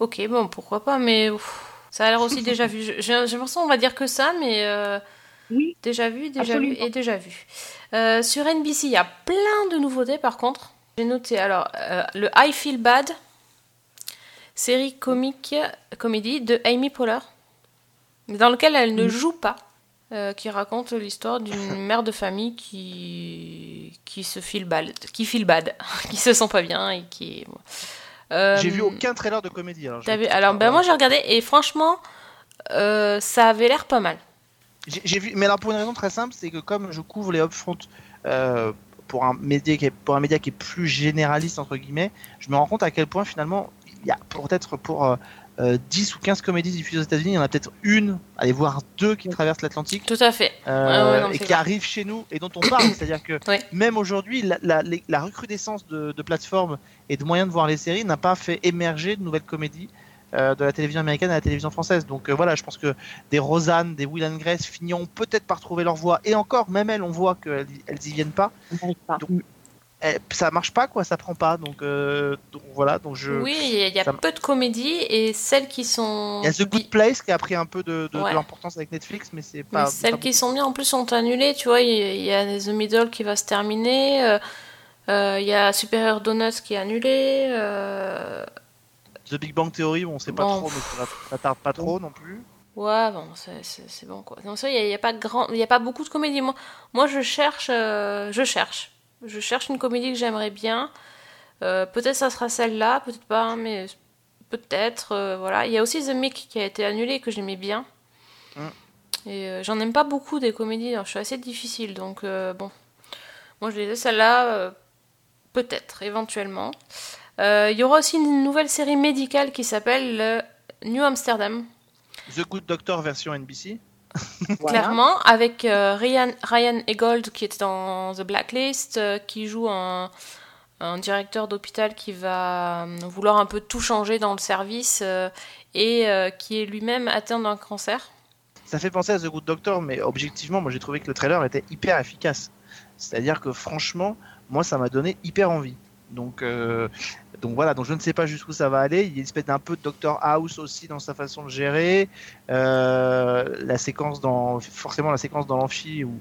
Ok, bon, pourquoi pas, mais ouf, ça a l'air aussi déjà vu. J'ai l'impression qu'on va dire que ça, mais euh, Oui. déjà vu, déjà Absolument. vu et déjà vu. Euh, sur NBC, il y a plein de nouveautés par contre. J'ai noté alors euh, le I Feel Bad, série comique, comédie de Amy Poehler, dans lequel elle ne Mhm. joue pas. euh, qui raconte l'histoire d'une *laughs* mère de famille qui qui se feel bad, qui bad, *laughs* qui se sent pas bien et qui. Euh, J'ai vu aucun trailer de comédie. Alors, vu Alors ben moi j'ai regardé et franchement euh, ça avait l'air pas mal. J'ai vu, mais alors pour une raison très simple, c'est que comme je couvre les upfront euh, pour un média qui est, pour un média qui est plus généraliste entre guillemets, je me rends compte à quel point finalement il y a peut-être pour euh, euh, 10 ou 15 comédies diffusées aux États-Unis, il y en a peut-être une, allez voir deux qui traversent l'Atlantique. Tout à fait. euh, Ouais, ouais, non, et qui vrai. arrivent chez nous et dont on parle. *coughs* C'est-à-dire que Ouais. même aujourd'hui, la, la- les- la recrudescence de, de plateformes et de moyens de voir les séries n'a pas fait émerger de nouvelles comédies euh, de la télévision américaine à la télévision française. Donc euh, voilà, je pense que des Rosanne, des Will and Grace finiront peut-être par trouver leur voie. Et encore, même elles, on voit qu'elles elles y viennent pas. On n'arrive pas. Donc, Eh, ça marche pas, quoi, ça prend pas. Donc, euh, donc voilà, donc je. Oui, il y a- ça- peu de comédies et celles qui sont. Il y a The Good Place qui a pris un peu de, de- de Ouais. l'importance avec Netflix, mais c'est Mais pas. celles pas qui beaucoup. sont bien en plus sont annulées, tu vois. Il y, a The Middle qui va se terminer. euh, euh, Il y a Superior Donuts qui est annulé. The Big Bang Theory, on sait pas Bon. trop, mais ça, tarde pas trop non plus. Ouais, bon, c'est- bon quoi. Non, ça, il n'y a, y a pas grand, il y a pas beaucoup de comédies. Moi, moi je cherche, je cherche, je cherche une comédie que j'aimerais bien. Euh, peut-être ça sera celle-là, peut-être pas, hein, mais peut-être. euh, voilà. Il y a aussi The Mick qui a été annulé que j'aimais bien. Mm. Et euh, j'en aime pas beaucoup des comédies. alors je suis assez difficile, donc euh, bon. Moi, je disais celle-là, euh, peut-être, éventuellement. Euh, Il y aura aussi une nouvelle série médicale qui s'appelle euh, New Amsterdam. The Good Doctor version NBC. Voilà. Clairement, avec euh, Ryan, Ryan Egold qui est dans The Blacklist, euh, qui joue un, un directeur d'hôpital qui va euh, vouloir un peu tout changer dans le service euh, et qui est lui-même atteint d'un cancer. Ça fait penser à The Good Doctor, mais objectivement, moi j'ai trouvé que le trailer était hyper efficace. C'est-à-dire que franchement, moi ça m'a donné hyper envie. Donc, euh, donc voilà, donc je ne sais pas jusqu'où ça va aller. Il y a une espèce d'un peu de Doctor House aussi dans sa façon de gérer. Euh, la séquence dans, forcément la séquence dans l'amphi où,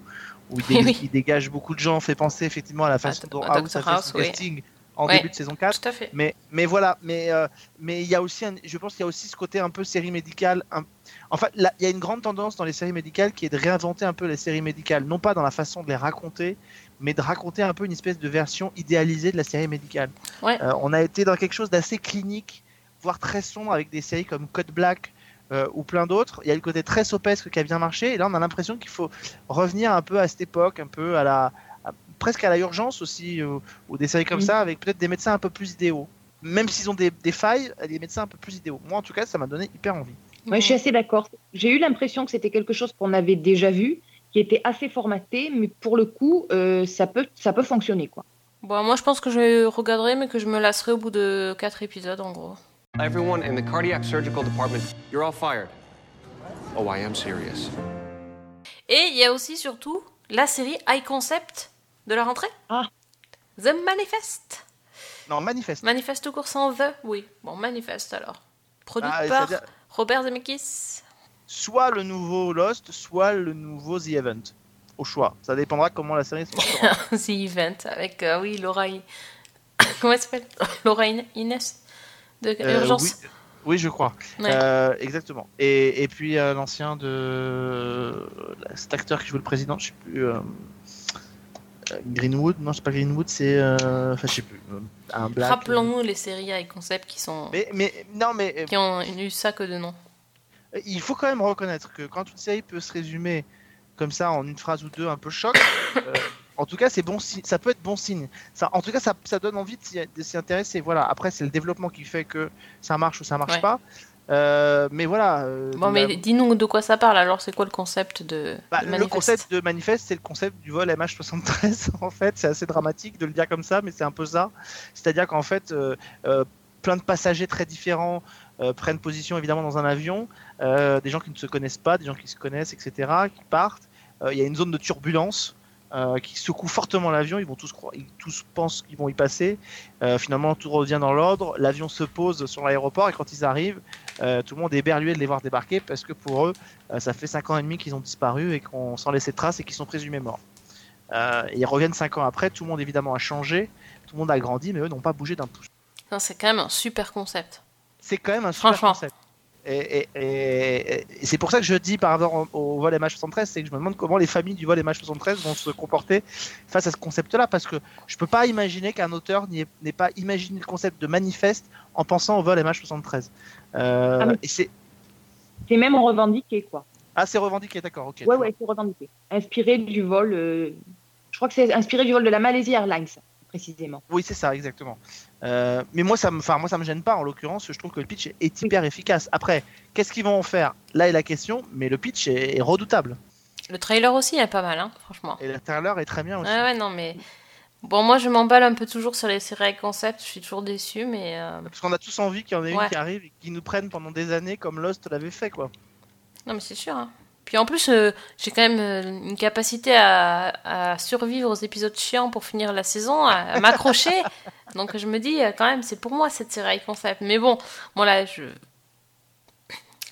où il, *laughs* dé- Oui. il dégage beaucoup de gens fait penser effectivement à la façon dont House a fait House, son oui. casting en Ouais. début de saison 4. Tout à fait. Mais, mais voilà, mais euh, mais il y a aussi, un- je pense qu'il y a aussi ce côté un peu série médicale. un- Enfin, là, il y a une grande tendance dans les séries médicales qui est de réinventer un peu les séries médicales, non pas dans la façon de les raconter, mais de raconter un peu une espèce de version idéalisée de la série médicale. Ouais. Euh, on a été dans quelque chose d'assez clinique, voire très sombre, avec des séries comme Code Black. euh, ou plein d'autres, il y a le côté très sopesque qui a bien marché, et là on a l'impression qu'il faut revenir un peu à cette époque, un peu à la, à- presque à la urgence aussi, euh, ou des séries comme Mhm. ça, avec peut-être des médecins un peu plus idéaux. Même s'ils ont des, des failles, des médecins un peu plus idéaux. Moi, en tout cas, ça m'a donné hyper envie. Ouais, je suis assez d'accord. J'ai eu l'impression que c'était quelque chose qu'on avait déjà vu, qui était assez formaté, mais pour le coup, euh, ça, peut, ça peut fonctionner. Quoi. Bon, moi, je pense que je regarderai, mais que je me lasserai au bout de 4 épisodes, en gros. Everyone in the cardiac surgical department, you're all fired. Oh, I am serious. Et il y a aussi, surtout, la série High Concept de la rentrée. Ah. The Manifest. Non, manifeste. Manifeste tout court sans The Oui. Bon, Manifeste alors. Produit Ah, par Robert Zemeckis. Soit le nouveau Lost, soit le nouveau The Event. Au choix. Ça dépendra comment la série sera. *laughs* The Event avec, euh, oui, Laura. I- *coughs* Comment elle s'appelle *coughs* Laura In- Inès de Euh, Urgence. oui, oui, je crois. Ouais. Euh, exactement. Et, et puis euh, l'ancien de cet acteur qui joue le président, je sais plus. Greenwood, non, c'est pas Greenwood, c'est, euh, enfin, je sais plus, un black. Rappelons-nous les séries High Concept qui sont. Mais, mais non, mais qui ont eu ça que de nom. Il faut quand même reconnaître que quand une série peut se résumer comme ça en une phrase ou deux un peu choc, *coughs* euh, En tout cas, c'est bon signe. Ça peut être bon signe. Ça, en tout cas, ça, ça donne envie de s'y- intéresser. Voilà. Après, c'est le développement qui fait que ça marche ou ça marche Ouais. pas. Euh, mais voilà. euh, Bon, la- mais dis-nous de quoi ça parle alors, c'est quoi le concept de, bah, de le concept de manifeste, c'est le concept du vol MH73. *laughs* En fait, c'est assez dramatique de le dire comme ça, mais c'est un peu ça. C'est-à-dire qu'en fait, euh, plein de passagers très différents prennent position évidemment dans un avion. Euh, des gens qui ne se connaissent pas, des gens qui se connaissent, etc., qui partent. Euh, Il y a une zone de turbulence. euh, qui secoue fortement l'avion, ils vont tous croire, ils tous pensent qu'ils vont y passer. Finalement, tout revient dans l'ordre. L'avion se pose sur l'aéroport et quand ils arrivent, tout le monde est éberlué de les voir débarquer parce que pour eux, ça fait 5 ans et demi qu'ils ont disparu et qu'on sans laisser de traces et qu'ils sont présumés morts. Et ils reviennent 5 ans après, tout le monde évidemment a changé, tout le monde a grandi, mais eux n'ont pas bougé d'un pouce. C'est quand même un super concept. C'est quand même un super concept. Et, et- c'est pour ça que je dis par rapport au, vol MH73, c'est que je me demande comment les familles du vol MH73 vont se comporter face à ce concept-là, parce que je peux pas imaginer qu'un auteur n'ait pas imaginé le concept de manifeste en pensant au vol MH73. Euh, Ah, C'est même revendiqué, quoi. ah, c'est revendiqué, d'accord, ok. Ouais, ouais, c'est revendiqué. Inspiré du vol. euh, Je crois que c'est inspiré du vol de la Malaysia Airlines, précisément. Oui, c'est ça, exactement. Euh, mais moi, ça me, enfin, moi, ça me gêne pas. En l'occurrence, je trouve que le pitch est hyper efficace. Après, qu'est-ce qu'ils vont en faire? Là est la question. Mais le pitch est, est redoutable. Le trailer aussi est pas mal, hein, franchement. Et le trailer est très bien aussi. Ouais, ouais, non, mais. Bon, moi, je m'emballe un peu toujours sur les séries avec concept, je suis toujours déçue, mais. euh, Parce qu'on a tous envie qu'il y en ait Ouais. une qui arrive et qui nous prenne pendant des années comme Lost l'avait fait, quoi. Non, mais c'est sûr. hein. Puis en plus, euh, j'ai quand même euh, une capacité à, à survivre aux épisodes chiants pour finir la saison, à, à m'accrocher. *laughs* Donc je me dis, euh, quand même, c'est pour moi cette série concept. Mais bon, bon là, je.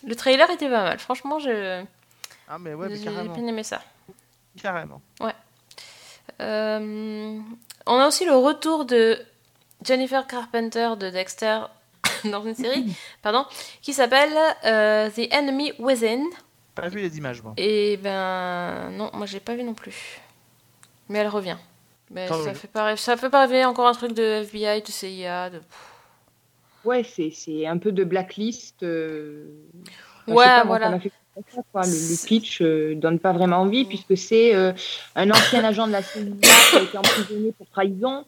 Le trailer était pas mal. Franchement, je, Ah, mais ouais, mais j'ai carrément. bien aimé ça. Carrément. Euh, on a aussi le retour de Jennifer Carpenter de Dexter *coughs* dans une série, *coughs* pardon, qui s'appelle The Enemy Within. Pas vu les images, moi. Et ben non, moi j'ai pas vu non plus. Mais elle revient. Mais ça fait pas rêver, ça fait pas rêver encore un truc de FBI, de CIA, de. Ouais, c'est c'est un peu de blacklist. euh, enfin, Ouais, voilà. fait ça, quoi. Le, pitch euh, donne pas vraiment envie, puisque c'est euh, un ancien agent de la CIA qui a été emprisonné pour trahison,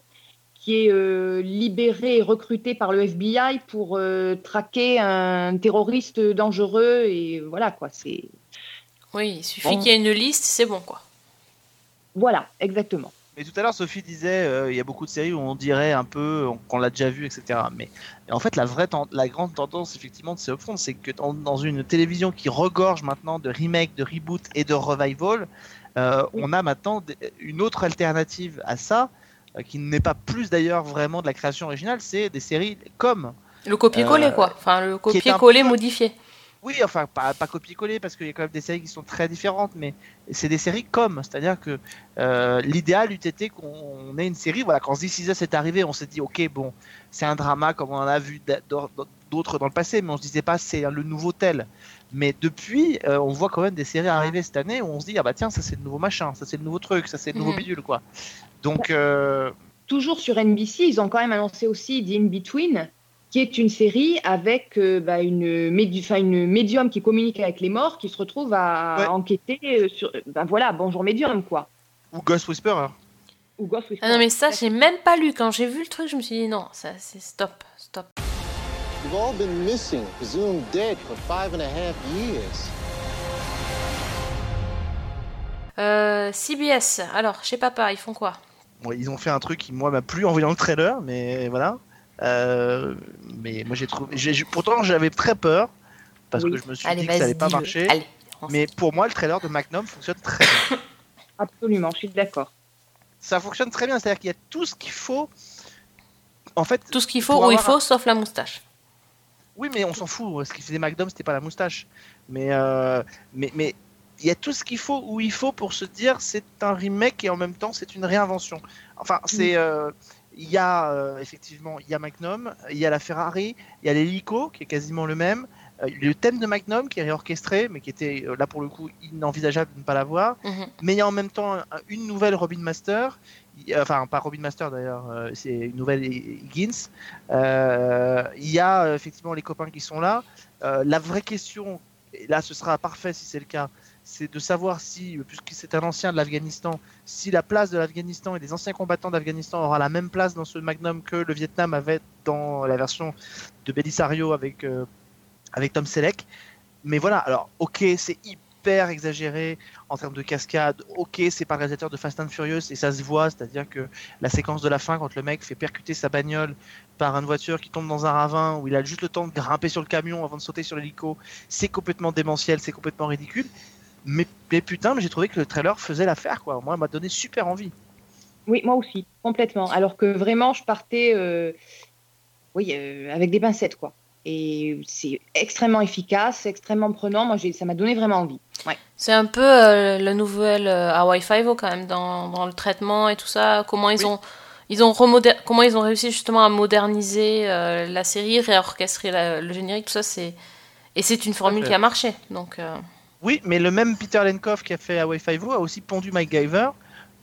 qui est euh, libéré et recruté par le FBI pour euh, traquer un terroriste dangereux. Et voilà, quoi. C'est. Oui, il suffit Bon. qu'il y ait une liste, c'est bon quoi. Voilà, exactement. Mais tout à l'heure, Sophie disait, euh, il y a beaucoup de séries où on dirait un peu on- qu'on l'a déjà vu, etc. Mais et en fait, la vraie, la grande tendance, effectivement, de ces upfronts, c'est que dans, dans une télévision qui regorge maintenant de remake, de reboot et de revival, euh, on a maintenant une autre alternative à ça, euh, qui n'est pas plus d'ailleurs vraiment de la création originale, c'est des séries comme Le copier-coller Euh, quoi. Enfin, le copier-coller peu- modifié. Oui, enfin, pas, pas copier-coller, parce qu'il y a quand même des séries qui sont très différentes, mais c'est des séries comme. C'est-à-dire que euh, l'idéal eût été qu'on ait une série, voilà, quand This Is Us est arrivé, on s'est dit, ok, bon, c'est un drama comme on en a vu d'autres dans le passé, mais on se disait pas, c'est le nouveau tel. Mais depuis, euh, on voit quand même des séries arriver cette année où on se dit, ah bah tiens, ça c'est le nouveau machin, ça c'est le nouveau truc, ça c'est le nouveau Mhm. bidule, quoi. Donc, euh, toujours sur NBC, ils ont quand même annoncé aussi The In-Between, qui est une série avec euh, bah, une, médi- enfin, une médium qui communique avec les morts, qui se retrouve à Ouais. enquêter euh, sur. Ben voilà, bonjour médium, quoi. ou Ghost Whisperer. Ou Ghost Whisperer. Ah non mais ça j'ai même pas lu quand j'ai vu le truc, je me suis dit non, ça c'est stop, stop. You've all been missing, presumed dead for five and a half years. Euh, CBS, alors chez papa, ils font quoi? Bon, ils ont fait un truc qui moi m'a plu en voyant le trailer, mais voilà. Euh, mais moi j'ai trouvé, pourtant j'avais très peur parce Oui. que je me suis Allez, dit que ça vas-y, allait pas marcher. Allez, Mais pour moi le trailer de Magnum fonctionne très bien. *coughs* Absolument, je suis d'accord. ça fonctionne très bien, c'est-à-dire qu'il y a tout ce qu'il faut. En fait, Tout ce qu'il faut où il faut, sauf la moustache. oui, mais on s'en fout. Ce qui faisait Magnum, c'était pas la moustache. Mais euh, mais mais y a tout ce qu'il faut où il faut pour se dire c'est un remake et en même temps c'est une réinvention. Enfin, c'est euh, il y a euh, effectivement il y a Magnum, il y a la Ferrari, il y a l'hélico qui est quasiment le même. euh, le thème de Magnum qui est réorchestré, mais qui était euh, là pour le coup inenvisageable de ne pas l'avoir. Mhm. Mais il y a en même temps un- une nouvelle Robin Master, Il- enfin pas Robin Master d'ailleurs, c'est une nouvelle Higgins. Il y a effectivement les copains qui sont là. La vraie question, et là ce sera parfait si c'est le cas, c'est de savoir si, puisque c'est un ancien de l'Afghanistan, si la place de l'Afghanistan et des anciens combattants d'Afghanistan aura la même place dans ce Magnum que le Vietnam avait dans la version de Belisario avec, euh, avec Tom Selleck. Mais voilà, alors ok, c'est hyper exagéré en termes de cascade, ok, c'est pas le réalisateur de Fast and Furious et ça se voit, c'est-à-dire que la séquence de la fin quand le mec fait percuter sa bagnole par une voiture qui tombe dans un ravin où il a juste le temps de grimper sur le camion avant de sauter sur l'hélico, c'est complètement démentiel, c'est complètement ridicule. Mais, mais putain, mais j'ai trouvé que le trailer faisait l'affaire, quoi. Moi, il m'a donné super envie. Oui, moi aussi, complètement. Alors que vraiment, je partais euh, oui, euh, avec des pincettes, quoi. Et c'est extrêmement efficace, extrêmement prenant. Moi, ça m'a donné vraiment envie. Ouais. C'est un peu euh, la nouvelle euh, Hawaii Five-O quand même dans, dans le traitement et tout ça. Comment ils Oui. ont ils ont comment ils ont réussi justement à moderniser euh, la série, réorchestrer la- le générique, tout ça. C'est et c'est une formule qui a marché. Donc euh, Oui, mais le même Peter Lenkoff qui a fait Hawaii Five-O a aussi pondu MacGyver.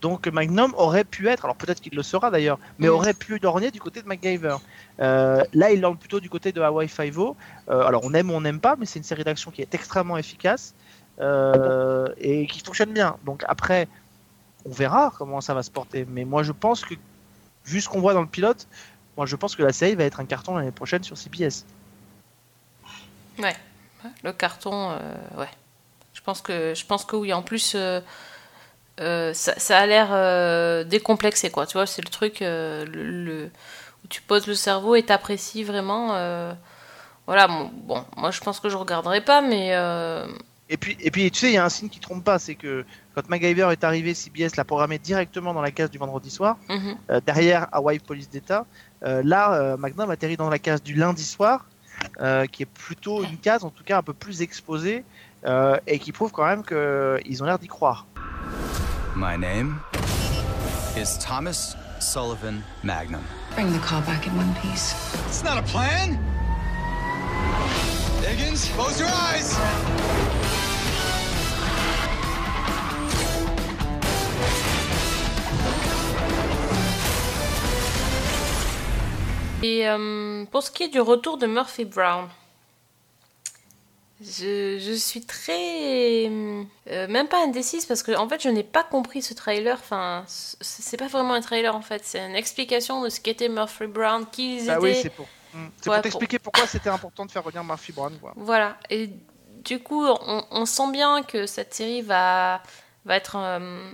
Donc Magnum aurait pu être, alors peut-être qu'il le sera d'ailleurs, mais aurait pu lorgner du côté de MacGyver. Euh, là, il lorgne plutôt du côté de Hawaii Five-O. Euh, alors on aime ou on n'aime pas, mais c'est une série d'action qui est extrêmement efficace euh, et qui fonctionne bien. Donc après, on verra comment ça va se porter. Mais moi, je pense que, vu ce qu'on voit dans le pilote, moi je pense que la série va être un carton l'année prochaine sur CBS. ouais, le carton, euh, ouais. Je pense que je pense que oui. En plus. euh, euh, ça, ça a l'air euh, décomplexé quoi tu vois c'est le truc euh, le, le- où tu poses le cerveau et t'apprécies vraiment euh, voilà bon, bon, moi je pense que je regarderai pas mais Et puis, et puis, tu sais, il y a un signe qui trompe pas, c'est que quand MacGyver est arrivé, CBS l'a programmé directement dans la case du vendredi soir, mhm. euh, derrière Hawaii Police d'État. Euh, là, euh, Magnum atterrit dans la case du lundi soir, qui est plutôt une case, en tout cas un peu plus exposée, euh, et qui prouve quand même qu'ils ont l'air d'y croire. My name is Thomas Sullivan Magnum. Bring the car back in one piece. It's not a plan. Higgins, close your eyes. et euh, pour ce qui est du retour de Murphy Brown je, je suis très euh, même pas indécise parce que en fait je n'ai pas compris ce trailer enfin c'est pas vraiment un trailer en fait c'est une explication de ce qu'était Murphy Brown qui ils Bah étaient oui, c'est pour, Hmm. c'est Ouais, pour t'expliquer pourquoi c'était important de faire revenir Murphy Brown. Quoi. Voilà. Et du coup, on, on sent bien que cette série va, va être, euh,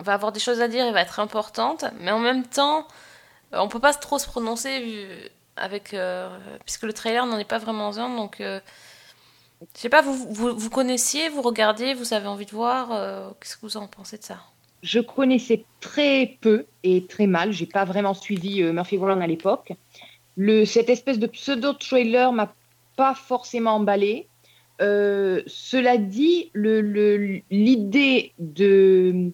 va avoir des choses à dire et va être importante, mais en même temps, on peut pas trop se prononcer vu- avec, euh, puisque le trailer n'en est pas vraiment un. Donc, je sais pas, vous, vous, connaissiez, vous regardiez, vous avez envie de voir. euh, Qu'est-ce que vous en pensez de ça? Je connaissais très peu et très mal. J'ai pas vraiment suivi euh, Murphy Brown à l'époque. Cette espèce de pseudo-trailer m'a pas forcément emballé. Euh, cela dit, l'idée de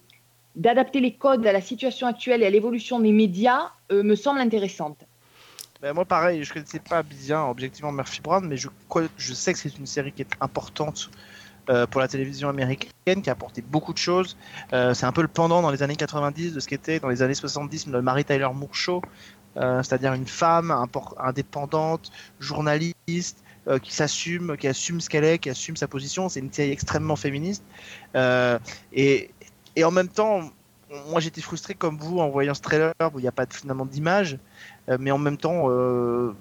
d'adapter les codes à la situation actuelle et à l'évolution des médias me semble intéressante. Ben, moi, pareil, je connaissais pas bien objectivement Murphy Brown, mais je, je sais que c'est une série qui est importante euh, pour la télévision américaine, qui a apporté beaucoup de choses. Euh, c'est un peu le pendant dans les années 90 de ce qu'était dans les années 70 le Mary Tyler Moore Show, euh, c'est-à-dire une femme indépendante, journaliste, qui s'assume, qui assume ce qu'elle est, qui assume sa position. C'est une série extrêmement féministe. Et, et en même temps, moi j'étais frustré comme vous en voyant ce trailer où il n'y a pas finalement d'image, euh, mais en même temps, euh,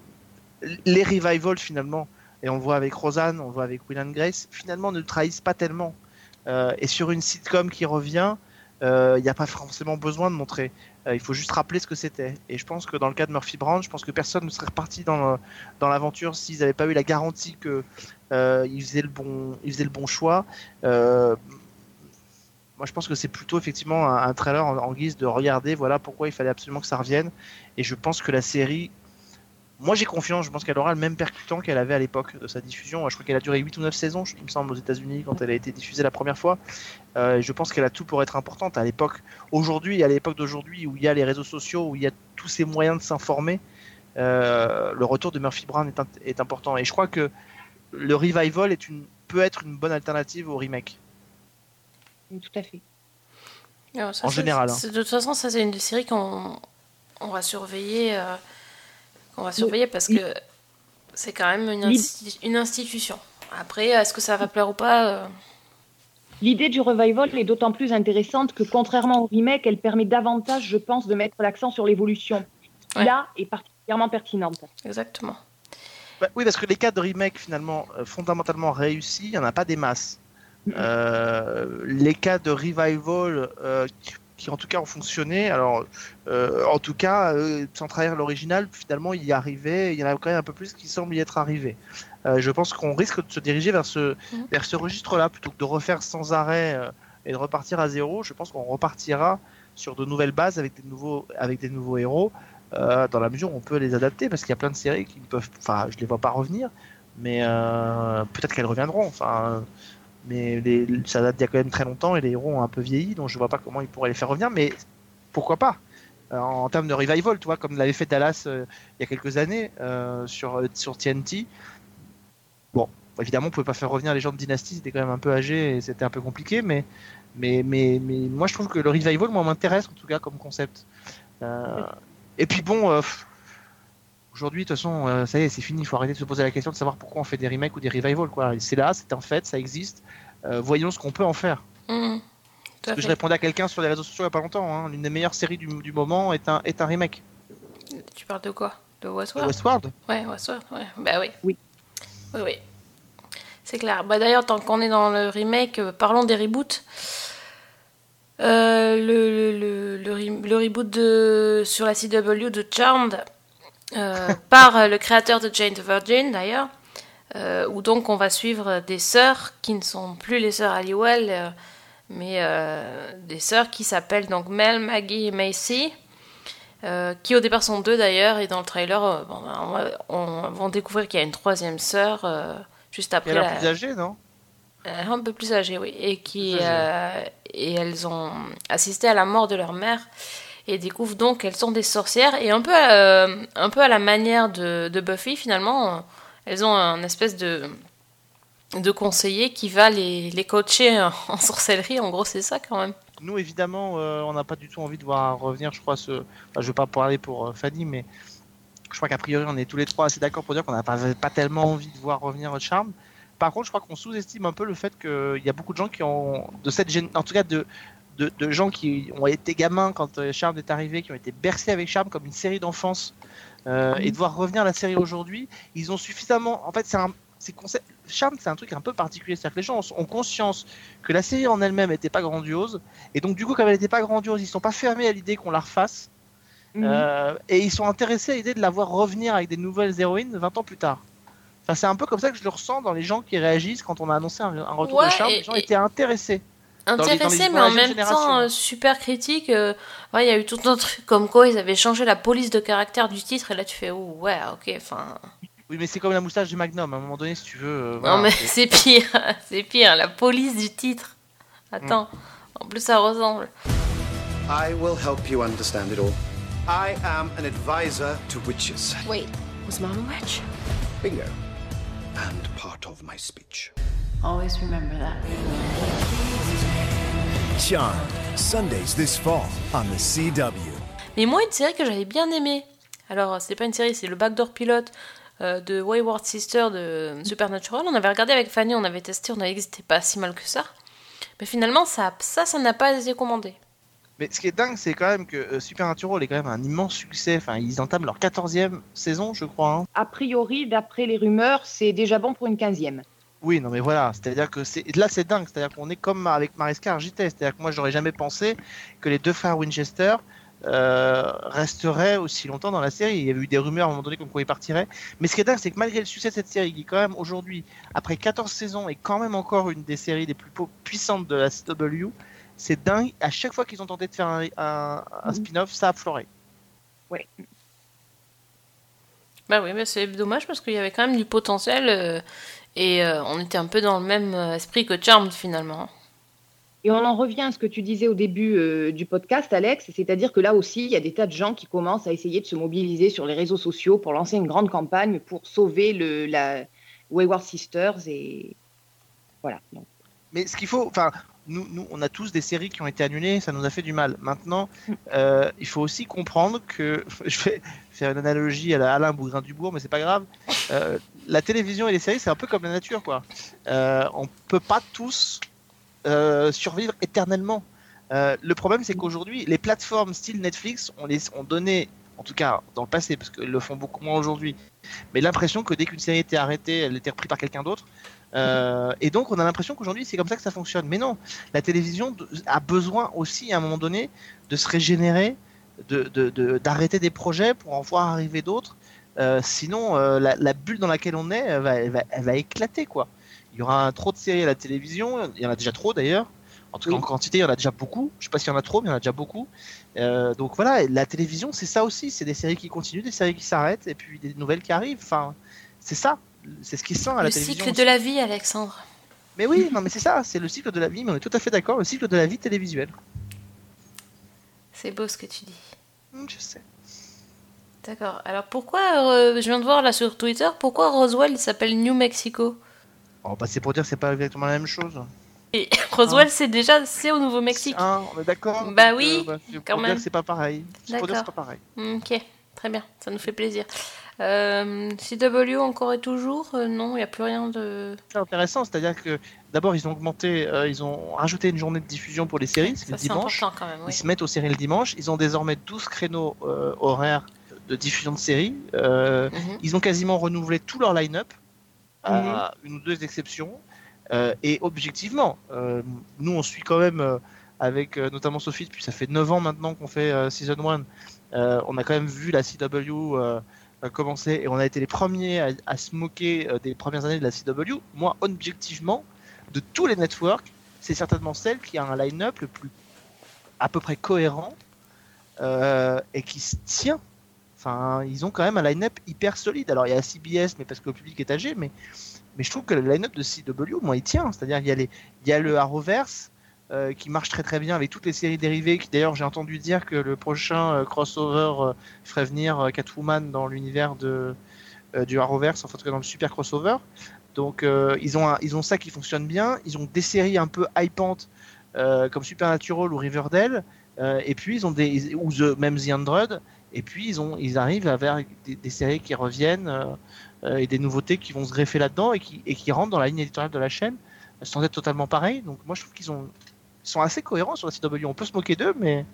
les revivals finalement, et on le voit avec Rosanne, on le voit avec Will and Grace, finalement ne trahissent pas tellement. Euh, et sur une sitcom qui revient, il n'y a pas forcément besoin de montrer. Il faut juste rappeler ce que c'était. Et je pense que dans le cas de Murphy Brown, je pense que personne ne serait reparti dans, dans l'aventure s'ils n'avaient pas eu la garantie que euh, ils faisaient bon, faisaient le bon choix. Moi, je pense que c'est plutôt effectivement un, trailer en, guise de regarder, voilà pourquoi il fallait absolument que ça revienne. Et je pense que la série, moi j'ai confiance, je pense qu'elle aura le même percutant qu'elle avait à l'époque de sa diffusion. Je crois qu'elle a duré 8 ou 9 saisons, il me semble, aux États-Unis quand elle a été diffusée la première fois. Euh, je pense qu'elle a tout pour être importante à l'époque. Aujourd'hui, à l'époque d'aujourd'hui où il y a les réseaux sociaux, où il y a tous ces moyens de s'informer, euh, le retour de Murphy Brown est, important. Et je crois que le revival peut être une bonne alternative au remake. Tout à fait. Alors, ça, En général, hein. De toute façon, ça c'est une des séries qu'on on va surveiller, euh, qu'on va surveiller parce que c'est quand même une, Lib- insti- une institution. Après, est-ce que ça va plaire ou pas euh, L'idée du revival est d'autant plus intéressante que, contrairement au remake, elle permet davantage, je pense, de mettre l'accent sur l'évolution. Ouais. Là est particulièrement pertinente. Exactement. Bah, oui, parce que les cas de remake finalement euh, fondamentalement réussis, il n'y en a pas des masses. Euh, les cas de revival euh, qui, qui, en tout cas ont fonctionné, alors euh, en tout cas euh, sans trahir l'original, finalement il y arrivait, il y en a quand même un peu plus qui semblent y être arrivés. Euh, je pense qu'on risque de se diriger vers ce, Mhm. vers ce registre-là plutôt que de refaire sans arrêt et de repartir à zéro. Je pense qu'on repartira sur de nouvelles bases avec des nouveaux, avec des nouveaux héros. dans la mesure où on peut les adapter parce qu'il y a plein de séries qui ne peuvent enfin je les vois pas revenir mais peut-être qu'elles reviendront enfin mais les, ça date d'il y a quand même très longtemps et les héros ont un peu vieilli donc je vois pas comment ils pourraient les faire revenir mais pourquoi pas? Euh, en termes de revival tu vois comme l'avait fait Dallas euh, il y a quelques années euh, sur sur TNT bon évidemment on pouvait pas faire revenir les gens de Dynasty c'était quand même un peu âgé et c'était un peu compliqué mais mais mais mais moi je trouve que le revival moi m'intéresse en tout cas comme concept. Euh, et puis bon, aujourd'hui, de toute façon, euh, ça y est, c'est fini. Il faut arrêter de se poser la question de savoir pourquoi on fait des remakes ou des revivals. Quoi. C'est là, c'est un fait, ça existe. Euh, voyons ce qu'on peut en faire. Parce que je répondais à quelqu'un sur les réseaux sociaux il n'y a pas longtemps. hein, L'une des meilleures séries du, du moment est un, est un remake. Tu parles de quoi? De De Westworld? Westworld. Ouais, Westworld, ouais. Bah oui. Oui. Oui, oui. C'est clair. Bah d'ailleurs, tant qu'on est dans le remake, euh, parlons des reboots. Euh, le, le, le, le, re- le reboot de, sur la CW de Charmed, euh, *laughs* par euh, le créateur de Jane the Virgin d'ailleurs, euh, où donc on va suivre des sœurs qui ne sont plus les sœurs Halliwell, euh, mais euh, des sœurs qui s'appellent donc Mel, Maggie et Macy. Euh, qui au départ sont deux d'ailleurs, et dans le trailer, euh, bon, ben, on, va, on va découvrir qu'il y a une troisième sœur euh, juste après. l'air la- plus âgé, non? Euh, un peu plus âgées, oui, et qui euh, et elles ont assisté à la mort de leur mère et découvrent donc qu'elles sont des sorcières et un peu euh, un peu à la manière de, Buffy finalement, elles ont un espèce de de conseiller qui va les, les coacher *laughs* en, sorcellerie. En gros, c'est ça quand même. Nous, évidemment, euh, on n'a pas du tout envie de voir revenir, je crois, je ne veux pas parler pour euh, Fanny, mais je crois qu'a priori, on est tous les trois assez d'accord pour dire qu'on n'a pas, pas tellement envie de voir revenir Charm. Par contre, je crois qu'on sous-estime un peu le fait qu'il y a beaucoup de gens qui ont, de cette gén- en tout cas de, de, de gens qui ont été gamins quand euh, Charm est arrivé, qui ont été bercés avec Charm comme une série d'enfance, euh, et de voir revenir la série aujourd'hui, ils ont suffisamment. En fait, c'est un. c'est concept... Charm, c'est un truc un peu particulier. C'est-à-dire que les gens ont conscience que la série en elle-même n'était pas grandiose, et donc du coup, comme elle n'était pas grandiose, ils sont pas fermés à l'idée qu'on la refasse, Mhm. euh, et ils sont intéressés à l'idée de la voir revenir avec des nouvelles héroïnes 20 ans plus tard. Enfin, c'est un peu comme ça que je le ressens dans les gens qui réagissent quand on a annoncé un, un retour Ouais, de Charm. et- Les gens et- étaient intéressés. Intéressé, dans mais en même génération. temps euh, super critique. euh, ouais, il y a eu tout un truc comme quoi ils avaient changé la police de caractère du titre, et là tu fais, oh, ouais, ok, enfin. Oui, mais c'est comme la moustache du Magnum. À un moment donné, si tu veux. euh, voilà, non, mais c'est- c'est pire, *laughs* c'est pire, la police du titre. Attends, Mm. en plus ça ressemble. I will help you understand it all. I am an advisor to witches. Wait, was Mom a witch? Bingo. And part of my speech. Always remember that. Charmed, Sundays this fall on the CW. Mais moi, une série que j'avais bien aimée. Alors, c'est pas une série, c'est le Backdoor Pilot euh, de Wayward Sister de Supernatural. On avait regardé avec Fanny, on avait testé, on avait dit que c'était pas si mal que ça. Mais finalement, ça, ça, ça n'a pas été commandé. Mais ce qui est dingue, c'est quand même que euh, Supernatural est quand même un immense succès. Enfin, ils entament leur 14e saison, je crois. hein. A priori, d'après les rumeurs, c'est déjà bon pour une quinzième. Oui, non, mais voilà. C'est-à-dire que c'est là, c'est dingue. C'est-à-dire qu'on est comme avec Mariska Hargitay. C'est-à-dire que moi, j'aurais jamais pensé que les deux frères Winchester euh, resteraient aussi longtemps dans la série. Il y avait eu des rumeurs à un moment donné comme quoi ils partiraient. Mais ce qui est dingue, c'est que malgré le succès de cette série, qui quand même aujourd'hui, après 14 saisons, est quand même encore une des séries les plus pu- puissantes de la CW, c'est dingue. À chaque fois qu'ils ont tenté de faire un, un- un Mhm. spin-off, ça a floré. Bah oui, mais c'est dommage parce qu'il y avait quand même du potentiel euh, et euh, on était un peu dans le même euh, esprit que Charmed finalement. Et on en revient à ce que tu disais au début euh, du podcast, Alex, c'est-à-dire que là aussi, il y a des tas de gens qui commencent à essayer de se mobiliser sur les réseaux sociaux pour lancer une grande campagne pour sauver le, la Wayward Sisters et voilà. Donc, Mais ce qu'il faut, enfin, nous, nous, on a tous des séries qui ont été annulées, ça nous a fait du mal. Maintenant, euh, il faut aussi comprendre que, *laughs* je vais faire une analogie à la Alain Bougrain-Dubourg, mais c'est pas grave. Euh, la télévision et les séries, c'est un peu comme la nature, quoi. Euh, on peut pas tous euh, survivre éternellement. Euh, le problème, c'est qu'aujourd'hui, les plateformes style Netflix ont, les, donné, en tout cas dans le passé, parce qu'ils le font beaucoup moins aujourd'hui, mais l'impression que dès qu'une série était arrêtée, elle était reprise par quelqu'un d'autre. Euh, et donc, on a l'impression qu'aujourd'hui, c'est comme ça que ça fonctionne. Mais non, la télévision a besoin aussi, à un moment donné, de se régénérer, d'arrêter de, des projets pour en voir arriver d'autres. Euh, sinon, euh, la, la bulle dans laquelle on est, elle va, elle va, elle va éclater, quoi. Il y aura un trop de séries à la télévision, il y en a déjà trop d'ailleurs. En tout cas, en quantité, il y en a déjà beaucoup. Je sais pas s'il y en a trop, mais il y en a déjà beaucoup. Euh, donc voilà, la télévision, c'est ça aussi. C'est des séries qui continuent, des séries qui s'arrêtent, et puis des nouvelles qui arrivent. Enfin, c'est ça. C'est ce qui sent à la Le télévision. cycle de la vie, Alexandre. Mais oui, non, mais c'est ça. C'est le cycle de la vie. Mais on est tout à fait d'accord. Le cycle de la vie télévisuelle. C'est beau ce que tu dis. Hum, je sais. D'accord. Alors pourquoi, euh, je viens de voir là sur Twitter, pourquoi Roswell s'appelle New Mexico? Oh, bah, c'est pour dire que c'est pas exactement la même chose. Et *laughs* Roswell c'est déjà c'est au Nouveau-Mexique. Hein, on est d'accord? Bah oui, euh, c'est quand pour dire même. que c'est pas pareil. C'est pour dire que c'est pas pareil. Ok, très bien, ça nous fait plaisir. Euh, CW encore et toujours Euh, Non, il n'y a plus rien de. C'est intéressant, c'est-à-dire que d'abord ils ont augmenté, euh, ils ont rajouté une journée de diffusion pour les séries, c'est le dimanche. quand même. Ils se mettent aux séries le dimanche. Ils ont désormais 12 créneaux horaires de diffusion de séries. Euh, Mhm. Ils ont quasiment renouvelé tout leur line-up, à une ou deux exceptions. Euh, et objectivement, euh, nous on suit quand même avec notamment Sophie, depuis ça fait 9 ans maintenant qu'on fait Season 1. Euh, on a quand même vu la CW commencer et on a été les premiers à, à se moquer des premières années de la CW. Moi, objectivement, de tous les networks, c'est certainement celle qui a un line-up le plus à peu près cohérent euh, et qui se tient. Enfin, ils ont quand même un line-up hyper solide. Alors, il y a CBS, mais parce que le public est âgé, mais, je trouve que le line-up de CW, moi, il tient. C'est-à-dire, il y a, le Arrowverse euh, qui marche très très bien avec toutes les séries dérivées. Qui d'ailleurs, j'ai entendu dire que le prochain euh, crossover euh, ferait venir Catwoman dans l'univers du Arrowverse, en fait, dans le super crossover. Donc, ils, ont ils ont ça qui fonctionne bien. Ils ont des séries un peu hypantes comme Supernatural ou Riverdale. Et puis, ils ont des. ou The, même The Android. Et puis, ils, ont, ils arrivent à vers des, des séries qui reviennent euh, euh, et des nouveautés qui vont se greffer là-dedans et qui, et qui rentrent dans la ligne éditoriale de la chaîne sans être totalement pareil. Donc, moi, je trouve qu'ils ont, ils sont assez cohérents sur la CW. On peut se moquer d'eux, mais.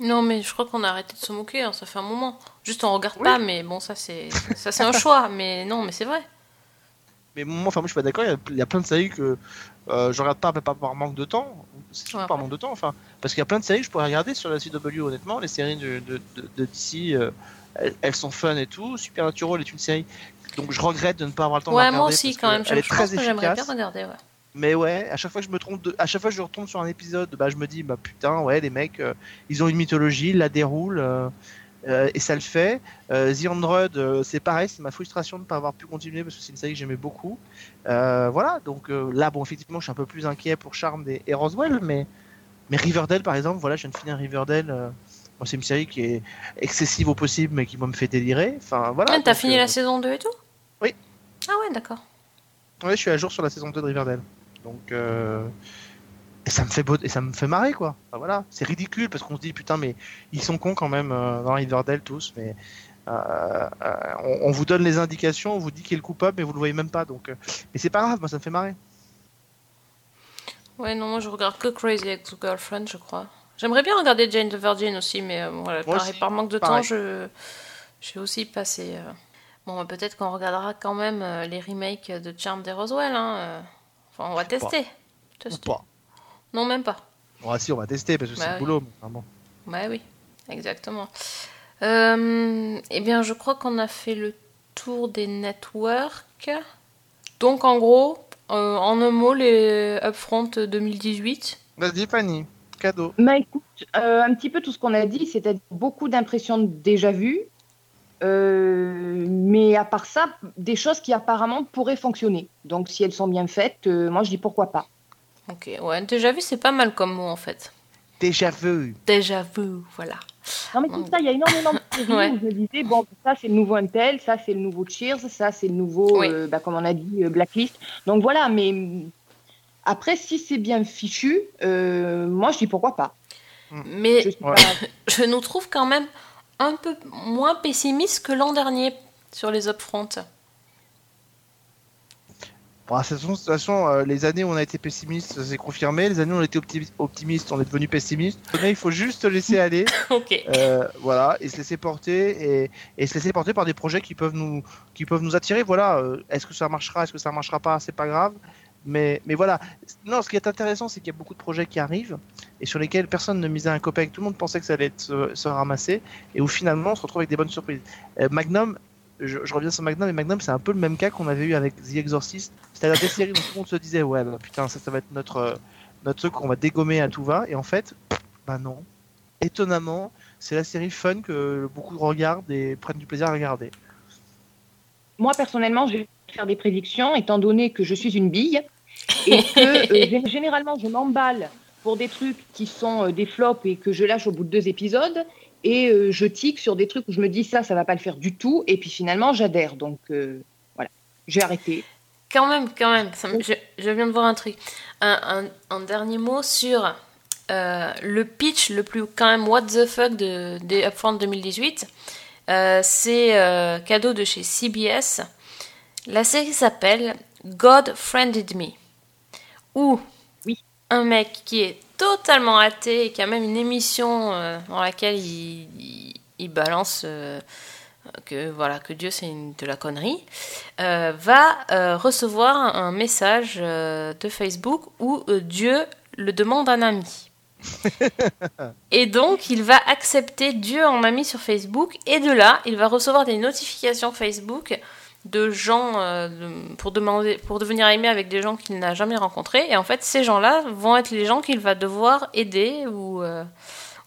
Non, mais je crois qu'on a arrêté de se moquer, hein, ça fait un moment. Juste on regarde pas, mais bon, ça c'est ça c'est un *laughs* choix. Mais non, mais c'est vrai. Mais moi, enfin, moi, je suis pas d'accord. Il y a- plein de séries que euh, je regarde pas, mais pas par manque de temps. C'est surtout Ouais. par manque de temps, enfin. Parce qu'il y a plein de séries que je pourrais regarder sur la CW, honnêtement. Les séries de, de, de, de DC, euh, elles, elles sont fun et tout. Supernatural est une série. Donc, je regrette de ne pas avoir le temps de regarder. moi aussi parce quand même. Je, Elle est je très pense que j'aimerais bien regarder. Ouais. Mais ouais, à chaque fois que je me trompe, de... à chaque fois que je retombe sur un épisode, bah, je me dis, bah putain, ouais, les mecs, euh, ils ont une mythologie, ils la déroulent, euh, euh, et ça le fait. Euh, The Android, euh, c'est pareil, c'est ma frustration de ne pas avoir pu continuer parce que c'est une série que j'aimais beaucoup. Euh, voilà, donc euh, là, bon, effectivement, je suis un peu plus inquiet pour Charmed et, et Roswell, mais, mais Riverdale, par exemple, voilà, je viens de finir Riverdale. moi, c'est une série qui est excessive au possible, mais qui moi, me fait délirer. Enfin, voilà. Ah, T'as fini la saison 2 et tout? Oui. Ah ouais, d'accord. Ouais, je suis à jour sur la saison 2 de Riverdale. Donc, et ça me fait beau... et ça me fait marrer quoi. Enfin, voilà, c'est ridicule parce qu'on se dit putain mais ils sont cons quand même euh, dans Riverdale tous, mais euh, euh, on, on vous donne les indications, on vous dit qui est le coupable, mais vous le voyez même pas. Donc, euh, mais c'est pas grave, moi ça me fait marrer. Ouais, non, moi je regarde que Crazy Ex-Girlfriend, je crois. J'aimerais bien regarder Jane the Virgin aussi, mais voilà, Moi pareil, aussi, par manque de pareil. temps, je j'ai aussi passé. Bon, bah, peut-être qu'on regardera quand même les remakes de Charmed et Roswell. Hein. Enfin, on va tester. Ou Tester. pas. Non, même pas. Bon, ah, si, on va tester parce que Bah c'est le oui. boulot. bon. Ouais, oui, exactement. Euh, eh bien, je crois qu'on a fait le tour des networks. Donc, en gros, euh, en un mot, les Upfront 2018. Vas-y, Fanny, cadeau. Bah écoute, euh, un petit peu tout ce qu'on a dit, c'est-à-dire beaucoup d'impressions déjà vues, euh, mais à part ça, des choses qui apparemment pourraient fonctionner. Donc si elles sont bien faites, euh, moi je dis pourquoi pas. Ok, ouais, déjà vu, c'est pas mal comme mot en fait. Déjà vu. Déjà vu, voilà. Non mais tout ça, il y a énormément de séries *laughs* Ouais. où je disais, bon, ça c'est le nouveau Intel, ça c'est le nouveau Cheers, ça c'est le nouveau, Oui. euh, bah, comme on a dit, euh, Blacklist. Donc voilà, mais hum, après, si c'est bien fichu, euh, moi je dis pourquoi pas. Mais Je suis Ouais. pas- *laughs* je nous trouve quand même un peu moins pessimistes que l'an dernier sur les upfronts. Bon, de toute façon, euh, les années où on a été pessimiste, ça s'est confirmé. Les années où on était optimi- optimiste, on est devenu pessimiste. Maintenant, il faut juste se laisser aller. *laughs* ok. Euh, voilà, et se laisser porter et, et se laisser porter par des projets qui peuvent nous, qui peuvent nous attirer. Voilà, euh, est-ce que ça marchera, est-ce que ça marchera pas, c'est pas grave. Mais, mais voilà, non, ce qui est intéressant, c'est qu'il y a beaucoup de projets qui arrivent et sur lesquels personne ne misait un copec. Tout le monde pensait que ça allait être, se, se ramasser et où finalement on se retrouve avec des bonnes surprises. Euh, Magnum, je, je reviens sur Magnum et Magnum, c'est un peu le même cas qu'on avait eu avec The Exorcist. C'est-à-dire des séries où tout le monde se disait, ouais, bah, putain, ça, ça va être notre, euh, notre truc qu'on va dégommer à tout va. Et en fait, bah non. Étonnamment, c'est la série fun que beaucoup regardent et prennent du plaisir à regarder. Moi, personnellement, je vais faire des prédictions, étant donné que je suis une bille et que euh, *laughs* gé- généralement, je m'emballe pour des trucs qui sont euh, des flops et que je lâche au bout de deux épisodes. Et euh, je tique sur des trucs où je me dis ça, ça va pas le faire du tout. Et puis finalement, j'adhère. Donc euh, voilà, j'ai arrêté. Quand même, quand même, ça je, je viens de voir un truc. Un, un- un dernier mot sur euh, le pitch le plus quand même what the fuck de, des Upfront 2018. Euh, c'est cadeau de chez CBS. La série s'appelle God Friended Me. Où Oui. un mec qui est totalement athée et qui a même une émission euh, dans laquelle il, il- il balance euh, que voilà que Dieu c'est de la connerie, euh, va recevoir un, un message de Facebook où Dieu le demande un ami. *laughs* et donc il va accepter Dieu en ami sur Facebook et de là il va recevoir des notifications Facebook de gens euh, pour demander pour devenir aimé avec des gens qu'il n'a jamais rencontrés. Et en fait ces gens-là vont être les gens qu'il va devoir aider ou euh,